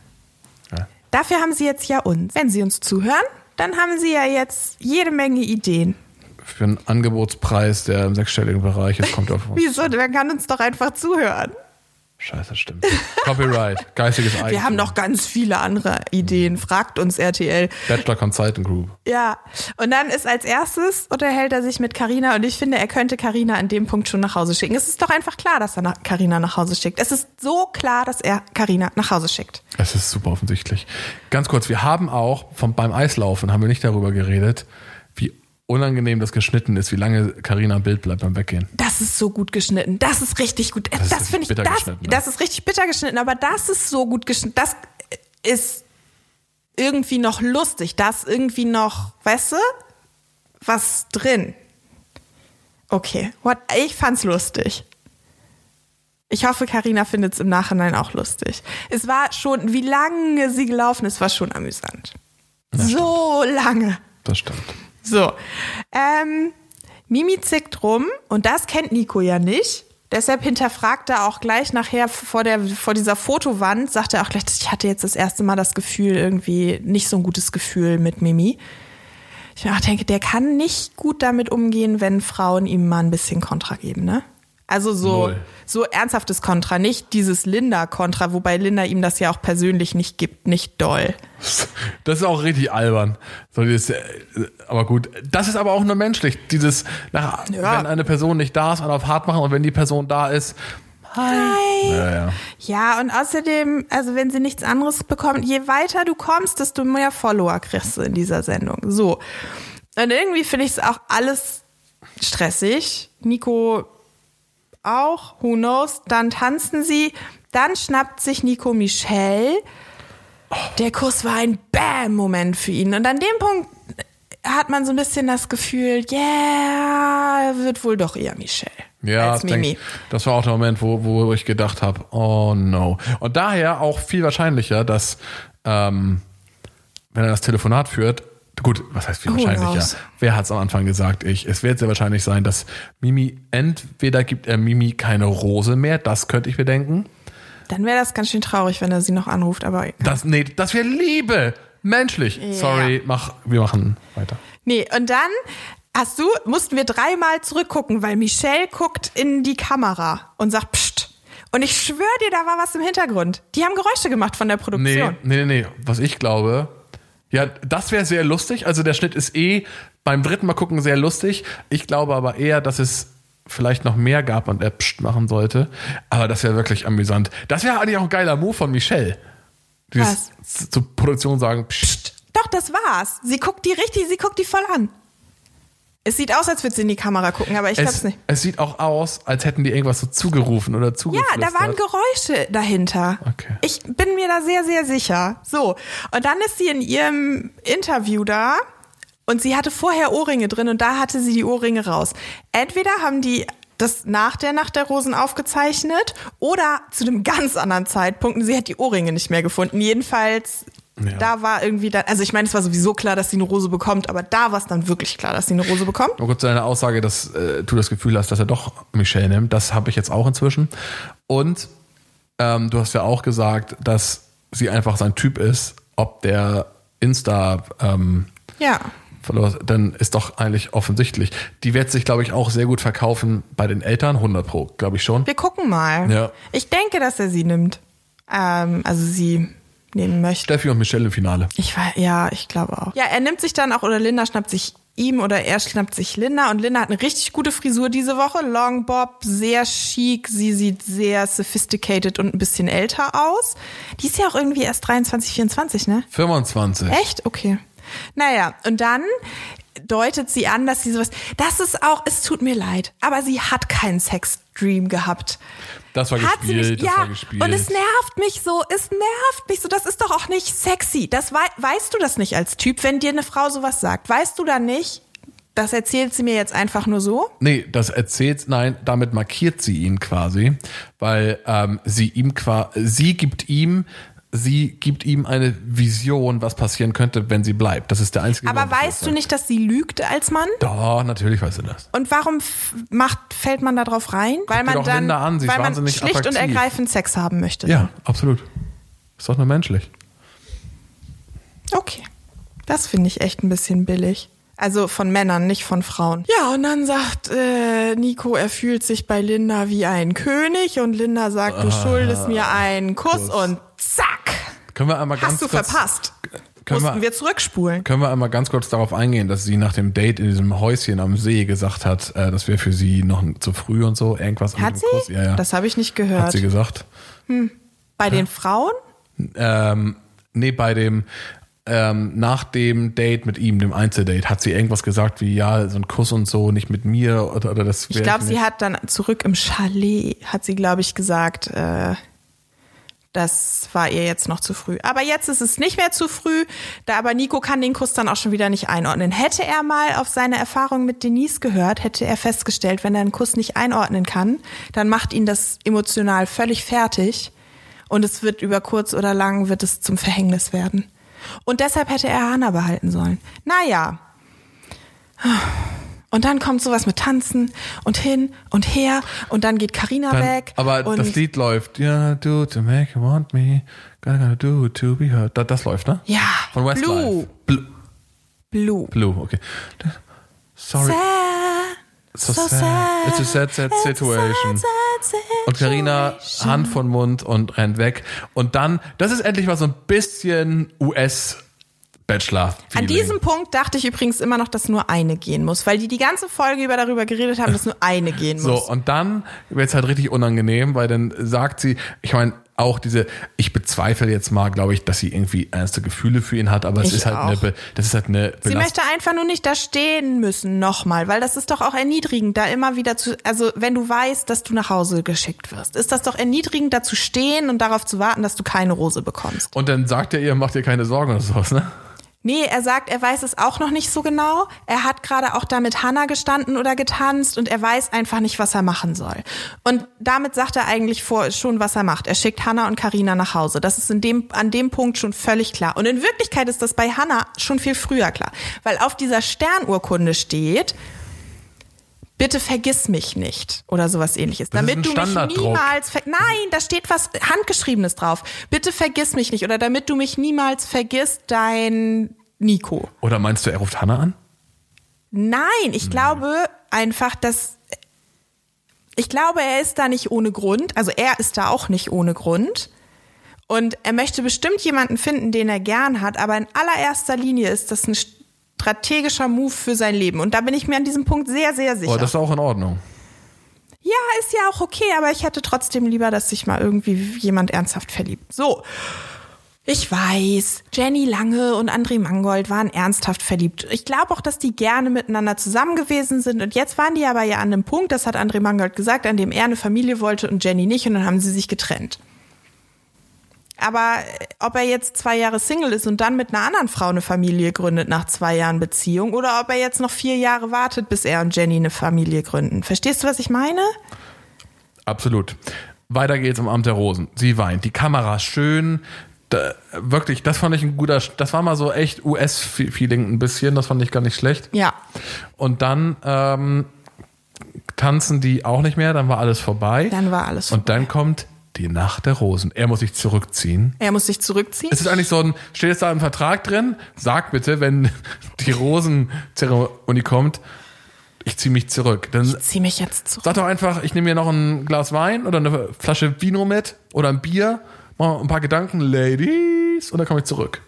Dafür haben sie jetzt ja uns. Wenn sie uns zuhören, dann haben sie ja jetzt jede Menge Ideen. Für einen Angebotspreis, der im sechsstelligen Bereich ist, kommt auf uns. Wieso? Man kann uns doch einfach zuhören. Scheiße, stimmt. Copyright, geistiges Eigentum. Wir haben noch ganz viele andere Ideen. Fragt uns RTL. Bachelor Consultant Group. Ja. Und dann ist als erstes unterhält er sich mit Karina und ich finde, er könnte Karina an dem Punkt schon nach Hause schicken. Es ist doch einfach klar, dass er Karina nach Hause schickt. Es ist so klar, dass er Karina nach Hause schickt. Es ist super offensichtlich. Ganz kurz, wir haben auch vom, beim Eislaufen haben wir nicht darüber geredet, unangenehm das geschnitten ist, wie lange Karina im Bild bleibt beim Weggehen. Das ist so gut geschnitten. Das ist richtig gut. Das, ist finde ich, bitter das, geschnitten, ne? das ist richtig bitter geschnitten, aber das ist so gut geschnitten. Das ist irgendwie noch lustig. Da ist irgendwie noch, weißt du, was drin. Okay, what? ich fand's lustig. Ich hoffe, Karina findet es im Nachhinein auch lustig. Es war schon, wie lange sie gelaufen ist, war schon amüsant. so lange. Das stimmt. So, ähm, Mimi zickt rum und das kennt Nico ja nicht. Deshalb hinterfragt er auch gleich nachher vor, der, vor dieser Fotowand, sagt er auch gleich, ich hatte jetzt das erste Mal das Gefühl, irgendwie nicht so ein gutes Gefühl mit Mimi. Ich denke, der kann nicht gut damit umgehen, wenn Frauen ihm mal ein bisschen Kontra geben, ne? Also so, Null. so ernsthaftes Kontra, nicht dieses Linda-Kontra, wobei Linda ihm das ja auch persönlich nicht gibt, nicht doll. Das ist auch richtig albern. So dieses, äh, aber gut, das ist aber auch nur menschlich. Dieses, nach, Ja. wenn eine Person nicht da ist, und auf hart machen und wenn die Person da ist, Hi. ja, ja. Ja, und außerdem, also wenn sie nichts anderes bekommt, je weiter du kommst, desto mehr Follower kriegst du in dieser Sendung. So. Und irgendwie finde ich es auch alles stressig. Nico auch, who knows. Dann tanzen sie, dann schnappt sich Nico Michelle. Der Kuss war ein Bam-Moment für ihn. Und an dem Punkt hat man so ein bisschen das Gefühl, yeah, wird wohl doch eher Michelle. Ja, denk, das war auch der Moment, wo, wo ich gedacht habe, oh no. Und daher auch viel wahrscheinlicher, dass ähm, wenn er das Telefonat führt, gut, was heißt viel Who wahrscheinlicher? knows? Wer hat es am Anfang gesagt? Ich. Es wird sehr wahrscheinlich sein, dass Mimi, entweder gibt er Mimi keine Rose mehr, das könnte ich bedenken. Dann wäre das ganz schön traurig, wenn er sie noch anruft, aber Das, nee, das wäre Liebe. Menschlich. Sorry, mach, wir machen weiter. Nee, und dann hast du, mussten wir dreimal zurückgucken, weil Michelle guckt in die Kamera und sagt Psst. Und ich schwöre dir, da war was im Hintergrund. Die haben Geräusche gemacht von der Nee, Produktion. nee, nee, nee. Was ich glaube, ja, das wäre sehr lustig. Also der Schnitt ist eh beim dritten Mal gucken sehr lustig. Ich glaube aber eher, dass es vielleicht noch mehr gab und er pst machen sollte. Aber das wäre wirklich amüsant. Das wäre eigentlich auch ein geiler Move von Michelle. Dieses z- zur Produktion sagen, pst. Doch, das war's. Sie guckt die richtig, sie guckt die voll an. Es sieht aus, als würde sie in die Kamera gucken, aber ich glaub's Es, nicht. es sieht auch aus, als hätten die irgendwas so zugerufen oder Ja, zugeflüstert. da waren Geräusche dahinter. Okay. Ich bin mir da sehr, sehr sicher. So. Und dann ist sie in ihrem Interview da und sie hatte vorher Ohrringe drin und da hatte sie die Ohrringe raus. Entweder haben die das nach der Nacht der Rosen aufgezeichnet oder zu einem ganz anderen Zeitpunkt und sie hat die Ohrringe nicht mehr gefunden. Jedenfalls, Ja. da war irgendwie dann, also ich meine, es war sowieso klar, dass sie eine Rose bekommt, aber da war es dann wirklich klar, dass sie eine Rose bekommt. Nur kurz zu deiner Aussage, dass äh, du das Gefühl hast, dass er doch Michelle nimmt. Das habe ich jetzt auch inzwischen. Und ähm, du hast ja auch gesagt, dass sie einfach sein Typ ist, ob der Insta ähm, Ja. Follower, dann ist doch eigentlich offensichtlich. Die wird sich, glaube ich, auch sehr gut verkaufen bei den Eltern, 100 pro, glaube ich schon. Wir gucken mal. Ja. Ich denke, dass er sie nimmt. Ähm, also sie nehmen möchte. Steffi und Michelle im Finale. Ich war, ja, ich glaube auch. Ja, er nimmt sich dann auch, oder Linda schnappt sich ihm oder er schnappt sich Linda und Linda hat eine richtig gute Frisur diese Woche. Long Bob, sehr chic. Sie sieht sehr sophisticated und ein bisschen älter aus. Die ist ja auch irgendwie erst 23, 24, ne? 25. Echt? Okay. Naja, und dann deutet sie an, dass sie sowas, das ist auch, es tut mir leid, aber sie hat keinen Sexdream gehabt. Das war Hat sie gespielt, nicht, das ja. war gespielt. Und es nervt mich so, es nervt mich so. Das ist doch auch nicht sexy. Das wei weißt du das nicht als Typ, wenn dir eine Frau sowas sagt. Weißt du dann nicht? Das erzählt sie mir jetzt einfach nur so. Nee, das erzählt, nein, damit markiert sie ihn quasi, weil ähm, sie ihm qua, sie gibt ihm sie gibt ihm eine Vision, was passieren könnte, wenn sie bleibt. Das ist der einzige Aber Grund, weißt du nicht, dass sie lügt als Mann? Doch, natürlich weißt du das. Und warum macht, fällt man da drauf rein? Weil man dann, an, weil man schlicht und attraktiv. ergreifend Sex haben möchte. Ja, absolut. Ist doch nur menschlich. Okay. Das finde ich echt ein bisschen billig. Also von Männern, nicht von Frauen. Ja, und dann sagt äh, Nico, er fühlt sich bei Linda wie ein König und Linda sagt, du schuldest mir einen Kuss, Kuss. und zack, Können wir einmal ganz hast du kurz, verpasst. Können Mussten wir, wir zurückspulen. können wir einmal ganz kurz darauf eingehen, dass sie nach dem Date in diesem Häuschen am See gesagt hat, äh, das wäre für sie noch zu früh und so, irgendwas Hat sie? Kuss. Ja, ja. Das habe ich nicht hat gehört. sie gesagt. Bei den Frauen? Ähm, nee, bei dem ähm, nach dem Date mit ihm, dem Einzeldate, hat sie irgendwas gesagt wie, ja, so ein Kuss und so, nicht mit mir oder, oder das Ich glaube, sie hat dann zurück im Chalet, hat sie, glaube ich, gesagt, äh, das war ihr jetzt noch zu früh. Aber jetzt ist es nicht mehr zu früh, da aber Nico kann den Kuss dann auch schon wieder nicht einordnen. Hätte er mal auf seine Erfahrung mit Denise gehört, hätte er festgestellt, wenn er einen Kuss nicht einordnen kann, dann macht ihn das emotional völlig fertig und es wird über kurz oder lang wird es zum Verhängnis werden. Und deshalb hätte er Hannah behalten sollen. Naja, und dann kommt sowas mit Tanzen und hin und her und dann geht Karina Dann, weg. aber das Lied läuft, ja, do to make you want me, gotta, gotta do to be heard. Das, das läuft, ne? Ja, Von Westlife. Blue. Blue. Blue. Blue, okay. Sorry. Sad, So sad. It's a sad, sad It's a situation. sad, sad Und Karina. Hand von Mund und rennt weg. Und dann, das ist endlich mal so ein bisschen US Bachelor. An diesem Punkt dachte ich übrigens immer noch, dass nur eine gehen muss, weil die die ganze Folge über darüber geredet haben, dass nur eine gehen So, muss. und dann wird es halt richtig unangenehm, weil dann sagt sie, ich meine, auch diese, ich bezweifle jetzt mal, glaube ich, dass sie irgendwie ernste Gefühle für ihn hat, aber es Ich ist halt auch. eine, Be- das ist halt eine Sie Belastung. möchte einfach nur nicht da stehen müssen nochmal, weil das ist doch auch erniedrigend, da immer wieder zu, also wenn du weißt, dass du nach Hause geschickt wirst, ist das doch erniedrigend, da zu stehen und darauf zu warten, dass du keine Rose bekommst. Und dann sagt er ihr, macht dir keine Sorgen oder sowas, ne? Nee, er sagt, er weiß es auch noch nicht so genau. Er hat gerade auch da mit Hannah gestanden oder getanzt und er weiß einfach nicht, was er machen soll. Und damit sagt er eigentlich vor, schon, was er macht. Er schickt Hannah und Karina nach Hause. Das ist in dem, an dem Punkt schon völlig klar. Und in Wirklichkeit ist das bei Hannah schon viel früher klar. Weil auf dieser Sternurkunde steht, bitte vergiss mich nicht oder sowas ähnliches. Das ist damit ein du mich niemals, nein, da steht was Handgeschriebenes drauf. Bitte vergiss mich nicht oder damit du mich niemals vergisst, dein Nico. Oder meinst du, er ruft Hannah an? Nein, ich glaube einfach, dass ich glaube, er ist da nicht ohne Grund. Also er ist da auch nicht ohne Grund. Und er möchte bestimmt jemanden finden, den er gern hat, aber in allererster Linie ist das ein strategischer Move für sein Leben. Und da bin ich mir an diesem Punkt sehr, sehr sicher. Oh, das ist auch in Ordnung. Ja, ist ja auch okay, aber ich hätte trotzdem lieber, dass sich mal irgendwie jemand ernsthaft verliebt. So. Ich weiß, Jenny Lange und André Mangold waren ernsthaft verliebt. Ich glaube auch, dass die gerne miteinander zusammen gewesen sind. Und jetzt waren die aber ja an einem Punkt, das hat André Mangold gesagt, an dem er eine Familie wollte und Jenny nicht. Und dann haben sie sich getrennt. Aber äh, ob er jetzt zwei Jahre Single ist und dann mit einer anderen Frau eine Familie gründet nach zwei Jahren Beziehung oder ob er jetzt noch vier Jahre wartet, bis er und Jenny eine Familie gründen. Verstehst du, was ich meine? Absolut. Weiter geht's im Amt der Rosen. Sie weint. Die Kamera schön. Da, wirklich, das fand ich ein guter, das war mal so echt US-Feeling ein bisschen, das fand ich gar nicht schlecht. Ja. Und dann ähm, tanzen die auch nicht mehr, dann war alles vorbei. Dann war alles Und dann kommt die Nacht der Rosen. Er muss sich zurückziehen. Er muss sich zurückziehen. Es ist eigentlich so ein, steht jetzt da im Vertrag drin, sag bitte, wenn die Rosenzeremonie kommt, ich ziehe mich zurück. Dann Zieh mich jetzt zurück. sag doch einfach, ich nehme mir noch ein Glas Wein oder eine Flasche Vino mit oder ein Bier, mach ein paar Gedanken, Ladies, und dann komme ich zurück.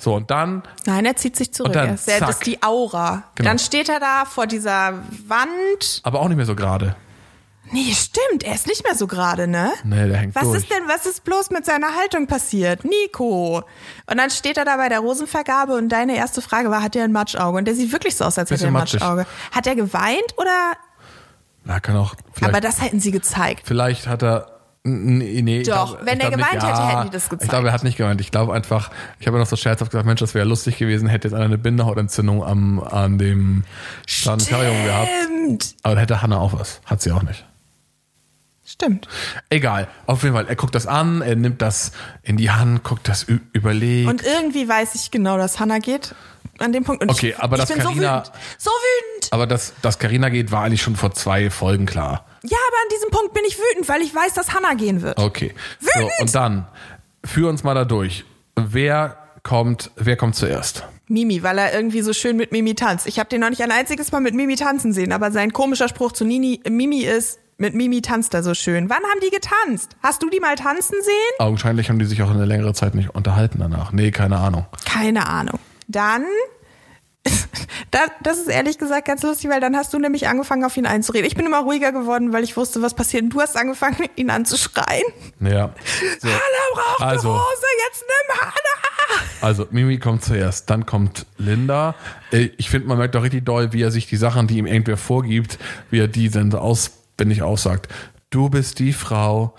So, und dann, Nein, er zieht sich zurück. Dann Er das ist die Aura. Genau. Dann steht er da vor dieser Wand. aber auch nicht mehr so gerade. Nee, stimmt. Er ist nicht mehr so gerade, ne? Nee, der hängt Was durch. ist denn, was ist bloß mit seiner Haltung passiert? Nico. Und dann steht er da bei der Rosenvergabe und deine erste Frage war, hat er ein Matschauge? Und der sieht wirklich so aus, als hätte er ein. Matschauge. Hat er geweint oder? Na, kann auch, Aber das hätten sie gezeigt. vielleicht hat er, Nee, nee, ich Doch, glaub- wenn ich er glaub nicht, geweint hätte, hätten die das Ich gezeigt. glaube, er hat nicht geweint. Ich glaube einfach, ich habe ja noch so scherzhaft gesagt, Mensch, das wäre lustig gewesen, hätte jetzt einer eine Bindehautentzündung am, an dem Planetarium gehabt. Stimmt. Aber da hätte Hannah auch was. Hat sie auch nicht. Stimmt. Egal, auf jeden Fall. Er guckt das an, er nimmt das in die Hand, guckt das überlegt. Und irgendwie weiß ich genau, dass Hannah geht an dem Punkt. Und Okay, ich, aber ich dass bin so Carina- wütend. So wütend. aber dass, dass Carina geht, war eigentlich schon vor zwei Folgen klar. Ja, aber an diesem Punkt bin ich wütend, weil ich weiß, dass Hannah gehen wird. Okay. So, Wütend! und dann, führ uns mal da durch. Wer kommt, wer kommt zuerst? Mimi, weil er irgendwie so schön mit Mimi tanzt. Ich habe den noch nicht ein einziges Mal mit Mimi tanzen sehen, aber sein komischer Spruch zu Nini, Mimi ist, mit Mimi tanzt er so schön. Wann haben die getanzt? Hast du die mal tanzen sehen? Augenscheinlich haben die sich auch eine längere Zeit nicht unterhalten danach. Nee, keine Ahnung. Keine Ahnung. Dann, da, das ist ehrlich gesagt ganz lustig, weil dann hast du nämlich angefangen, auf ihn einzureden. Ich bin immer ruhiger geworden, weil ich wusste, was passiert. Und du hast angefangen, ihn anzuschreien. Ja. So. Hannah braucht Also. eine Hose, jetzt nimm Hannah! Also Mimi kommt zuerst, dann kommt Linda. Äh, Ich finde, man merkt doch richtig doll, wie er sich die Sachen, die ihm irgendwer vorgibt, wie er die dann so auswendig aussagt. Du bist die Frau,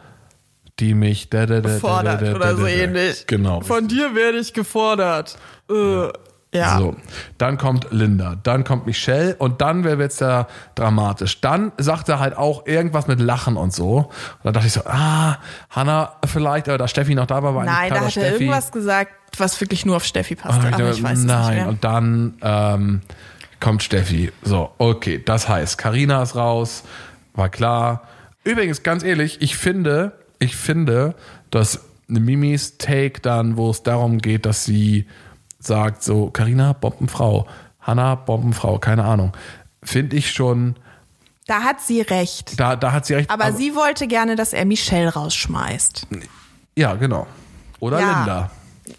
die mich da, da, da, da, Gefordert da, da, oder so da, da. ähnlich. Genau. Von dir werde ich gefordert. Äh, ja. So, dann kommt Linda, dann kommt Michelle und dann wäre jetzt ja dramatisch. Dann sagt er halt auch irgendwas mit Lachen und so. Und da dachte ich so, ah, Hanna vielleicht, aber da Steffi noch da war, Nein, da hat er Steffi. irgendwas gesagt, was wirklich nur auf Steffi passt. Dann Aber ich ich gedacht, weiß es nein, nicht mehr. und dann ähm, kommt Steffi. So, okay, das heißt, Karina ist raus, war klar. Übrigens, ganz ehrlich, ich finde, ich finde, dass Mimis Take dann, wo es darum geht, dass sie sagt, so, Karina, Bombenfrau, Hanna, Bombenfrau, keine Ahnung, finde ich schon, Da hat sie recht. da, da hat sie recht. Aber sie wollte gerne, dass er Michelle rausschmeißt. Ja, genau. Oder Ja. Linda.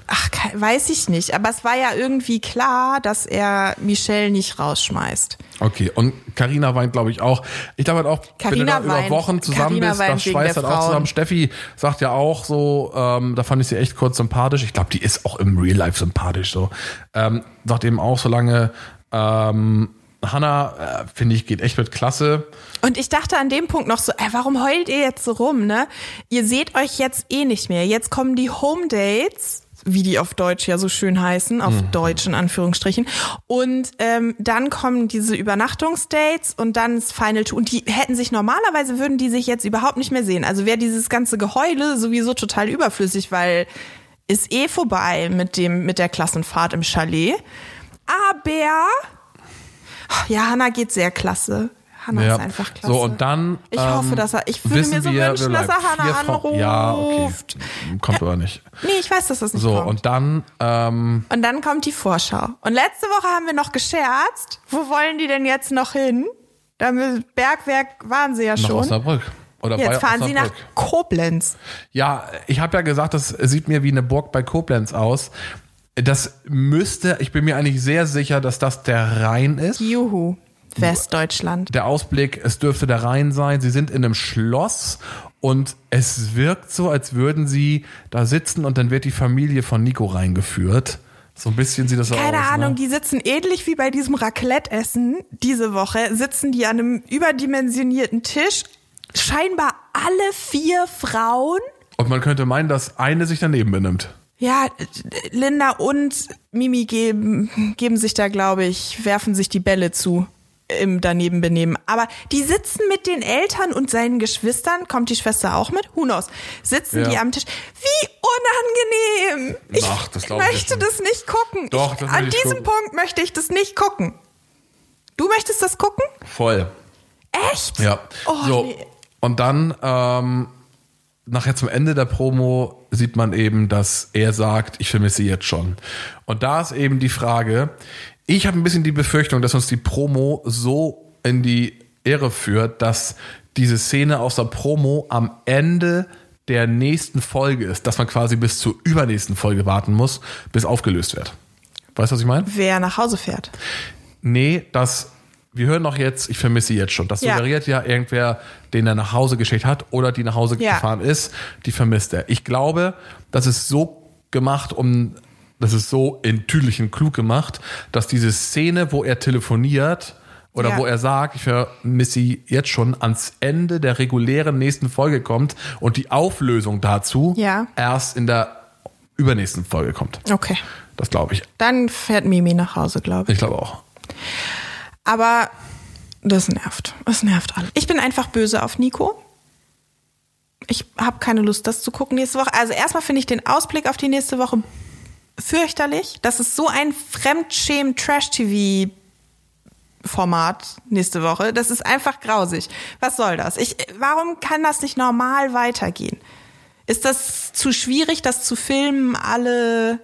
Ach, weiß ich nicht. Aber es war ja irgendwie klar, dass er Michelle nicht rausschmeißt. Okay, und Karina weint, glaube ich, auch. Ich glaube halt auch, wenn du Carina da über weint- Wochen zusammen Carina bist, das schweißt halt auch zusammen. Steffi sagt ja auch so, ähm, da fand ich sie echt kurz sympathisch. Ich glaube, die ist auch im Real Life sympathisch so. Ähm, sagt eben auch, solange ähm, Hannah, äh, finde ich, geht echt mit Klasse. Und ich dachte an dem Punkt noch so, ey, warum heult ihr jetzt so rum, ne? Ihr seht euch jetzt eh nicht mehr. Jetzt kommen die Home Dates, wie die auf Deutsch ja so schön heißen, auf Deutsch in Anführungsstrichen. Und ähm, dann kommen diese Übernachtungsdates und dann das Final Two. Und die hätten sich normalerweise würden die sich jetzt überhaupt nicht mehr sehen. Also wäre dieses ganze Geheule sowieso total überflüssig, weil ist eh vorbei mit dem mit der Klassenfahrt im Chalet. Aber ja, Hannah geht sehr klasse. Hannah Ja. ist einfach klasse. So, und dann. Ich hoffe, ähm, dass er- ich würde mir so wir, wünschen, dass er Vier Frauen- Ja, okay. anruft. Kommt aber nicht. Nee, ich weiß, dass das nicht So, kommt. und dann, ähm, Und dann kommt die Vorschau. Und letzte Woche haben wir noch gescherzt. Wo wollen die denn jetzt noch hin? Da mü- Bergwerk waren sie ja nach schon. Osnabrück. Oder Jetzt fahren sie nach Osnabrück. Koblenz. Ja, ich habe ja gesagt, das sieht mir wie eine Burg bei Koblenz aus. Das müsste, ich bin mir eigentlich sehr sicher, dass das der Rhein ist. Juhu. Westdeutschland. Der Ausblick, es dürfte der Rhein sein. Sie sind in einem Schloss und es wirkt so, als würden sie da sitzen und dann wird die Familie von Nico reingeführt. So ein bisschen sieht das Keine aus. Ahnung, Ne? die sitzen ähnlich wie bei diesem Raclette-Essen diese Woche, sitzen die an einem überdimensionierten Tisch. Scheinbar alle vier Frauen. Und man könnte meinen, dass eine sich daneben benimmt. Ja, Linda und Mimi geben, geben sich da, glaube ich, werfen sich die Bälle zu im daneben benehmen. Aber die sitzen mit den Eltern und seinen Geschwistern, kommt die Schwester auch mit? Who knows? Sitzen Ja. die am Tisch. Wie unangenehm! Ich Ach, das ich möchte jetzt das nicht gucken. Doch, ich, das An ich diesem gucken. Punkt möchte ich das nicht gucken. Du möchtest das gucken? Voll. Echt? Ja. Oh, so. nee. Und dann, ähm, nachher zum Ende der Promo sieht man eben, dass er sagt, ich vermisse sie jetzt schon. Und da ist eben die Frage, ich habe ein bisschen die Befürchtung, dass uns die Promo so in die Irre führt, dass diese Szene aus der Promo am Ende der nächsten Folge ist, dass man quasi bis zur übernächsten Folge warten muss, bis aufgelöst wird. Weißt du, was ich meine? Wer nach Hause fährt. Nee, das, wir hören doch jetzt, ich vermisse sie jetzt schon. Das Ja. suggeriert ja irgendwer, den er nach Hause geschickt hat oder die nach Hause Ja. gefahren ist, die vermisst er. Ich glaube, das ist so gemacht, um, das ist so in Tüdelchen klug gemacht, dass diese Szene, wo er telefoniert, oder Ja. wo er sagt, ich vermisse sie jetzt schon ans Ende der regulären nächsten Folge kommt und die Auflösung dazu Ja. erst in der übernächsten Folge kommt. Okay. Das glaube ich. Dann fährt Mimi nach Hause, glaube ich. Ich glaube auch. Aber das nervt. Das nervt alle. Ich bin einfach böse auf Nico. Ich habe keine Lust, das zu gucken nächste Woche. Also erstmal finde ich den Ausblick auf die nächste Woche fürchterlich. Das ist so ein Fremdschämen-Trash-TV Format nächste Woche. Das ist einfach grausig. Was soll das? Ich, warum kann das nicht normal weitergehen? Ist das zu schwierig, das zu filmen, alle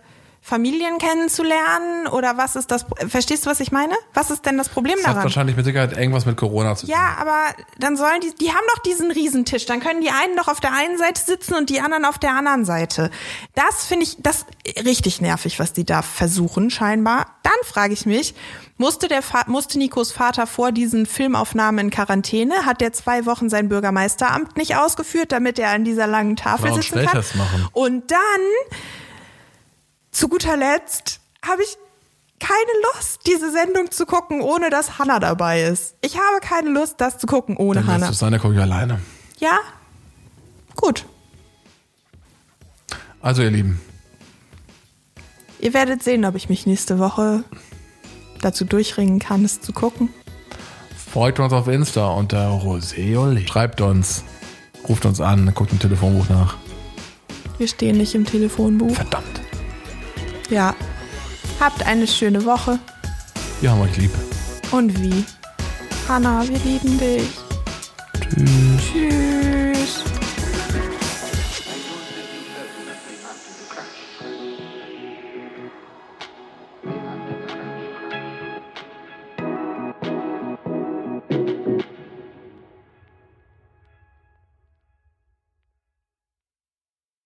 Familien kennenzulernen? Oder was ist das? Verstehst du, was ich meine? Was ist denn das Problem Das daran? hat wahrscheinlich mit Sicherheit irgendwas mit Corona zu tun. Ja, aber dann sollen die, die haben doch diesen Riesentisch. Dann können die einen doch auf der einen Seite sitzen und die anderen auf der anderen Seite. Das finde ich, das richtig nervig, was die da versuchen, scheinbar. Dann frage ich mich, musste der, musste Nikos Vater vor diesen Filmaufnahmen in Quarantäne? Hat der zwei Wochen sein Bürgermeisteramt nicht ausgeführt, damit er an dieser langen Tafel einen sitzen kann? Und dann, zu guter Letzt, habe ich keine Lust, diese Sendung zu gucken, ohne dass Hannah dabei ist. Ich habe keine Lust, das zu gucken ohne Dann Hannah. der gucke ich alleine. Ja? Gut. Also ihr Lieben, Ihr werdet sehen, ob ich mich nächste Woche dazu durchringen kann, es zu gucken. folgt uns auf Insta unter Roseoli. Schreibt uns, ruft uns an, guckt im Telefonbuch nach. Wir stehen nicht im Telefonbuch. Verdammt, Ja. Habt eine schöne Woche. wir haben euch lieb. Und wie? Hannah, wir lieben dich. Tschüss. Tschüss.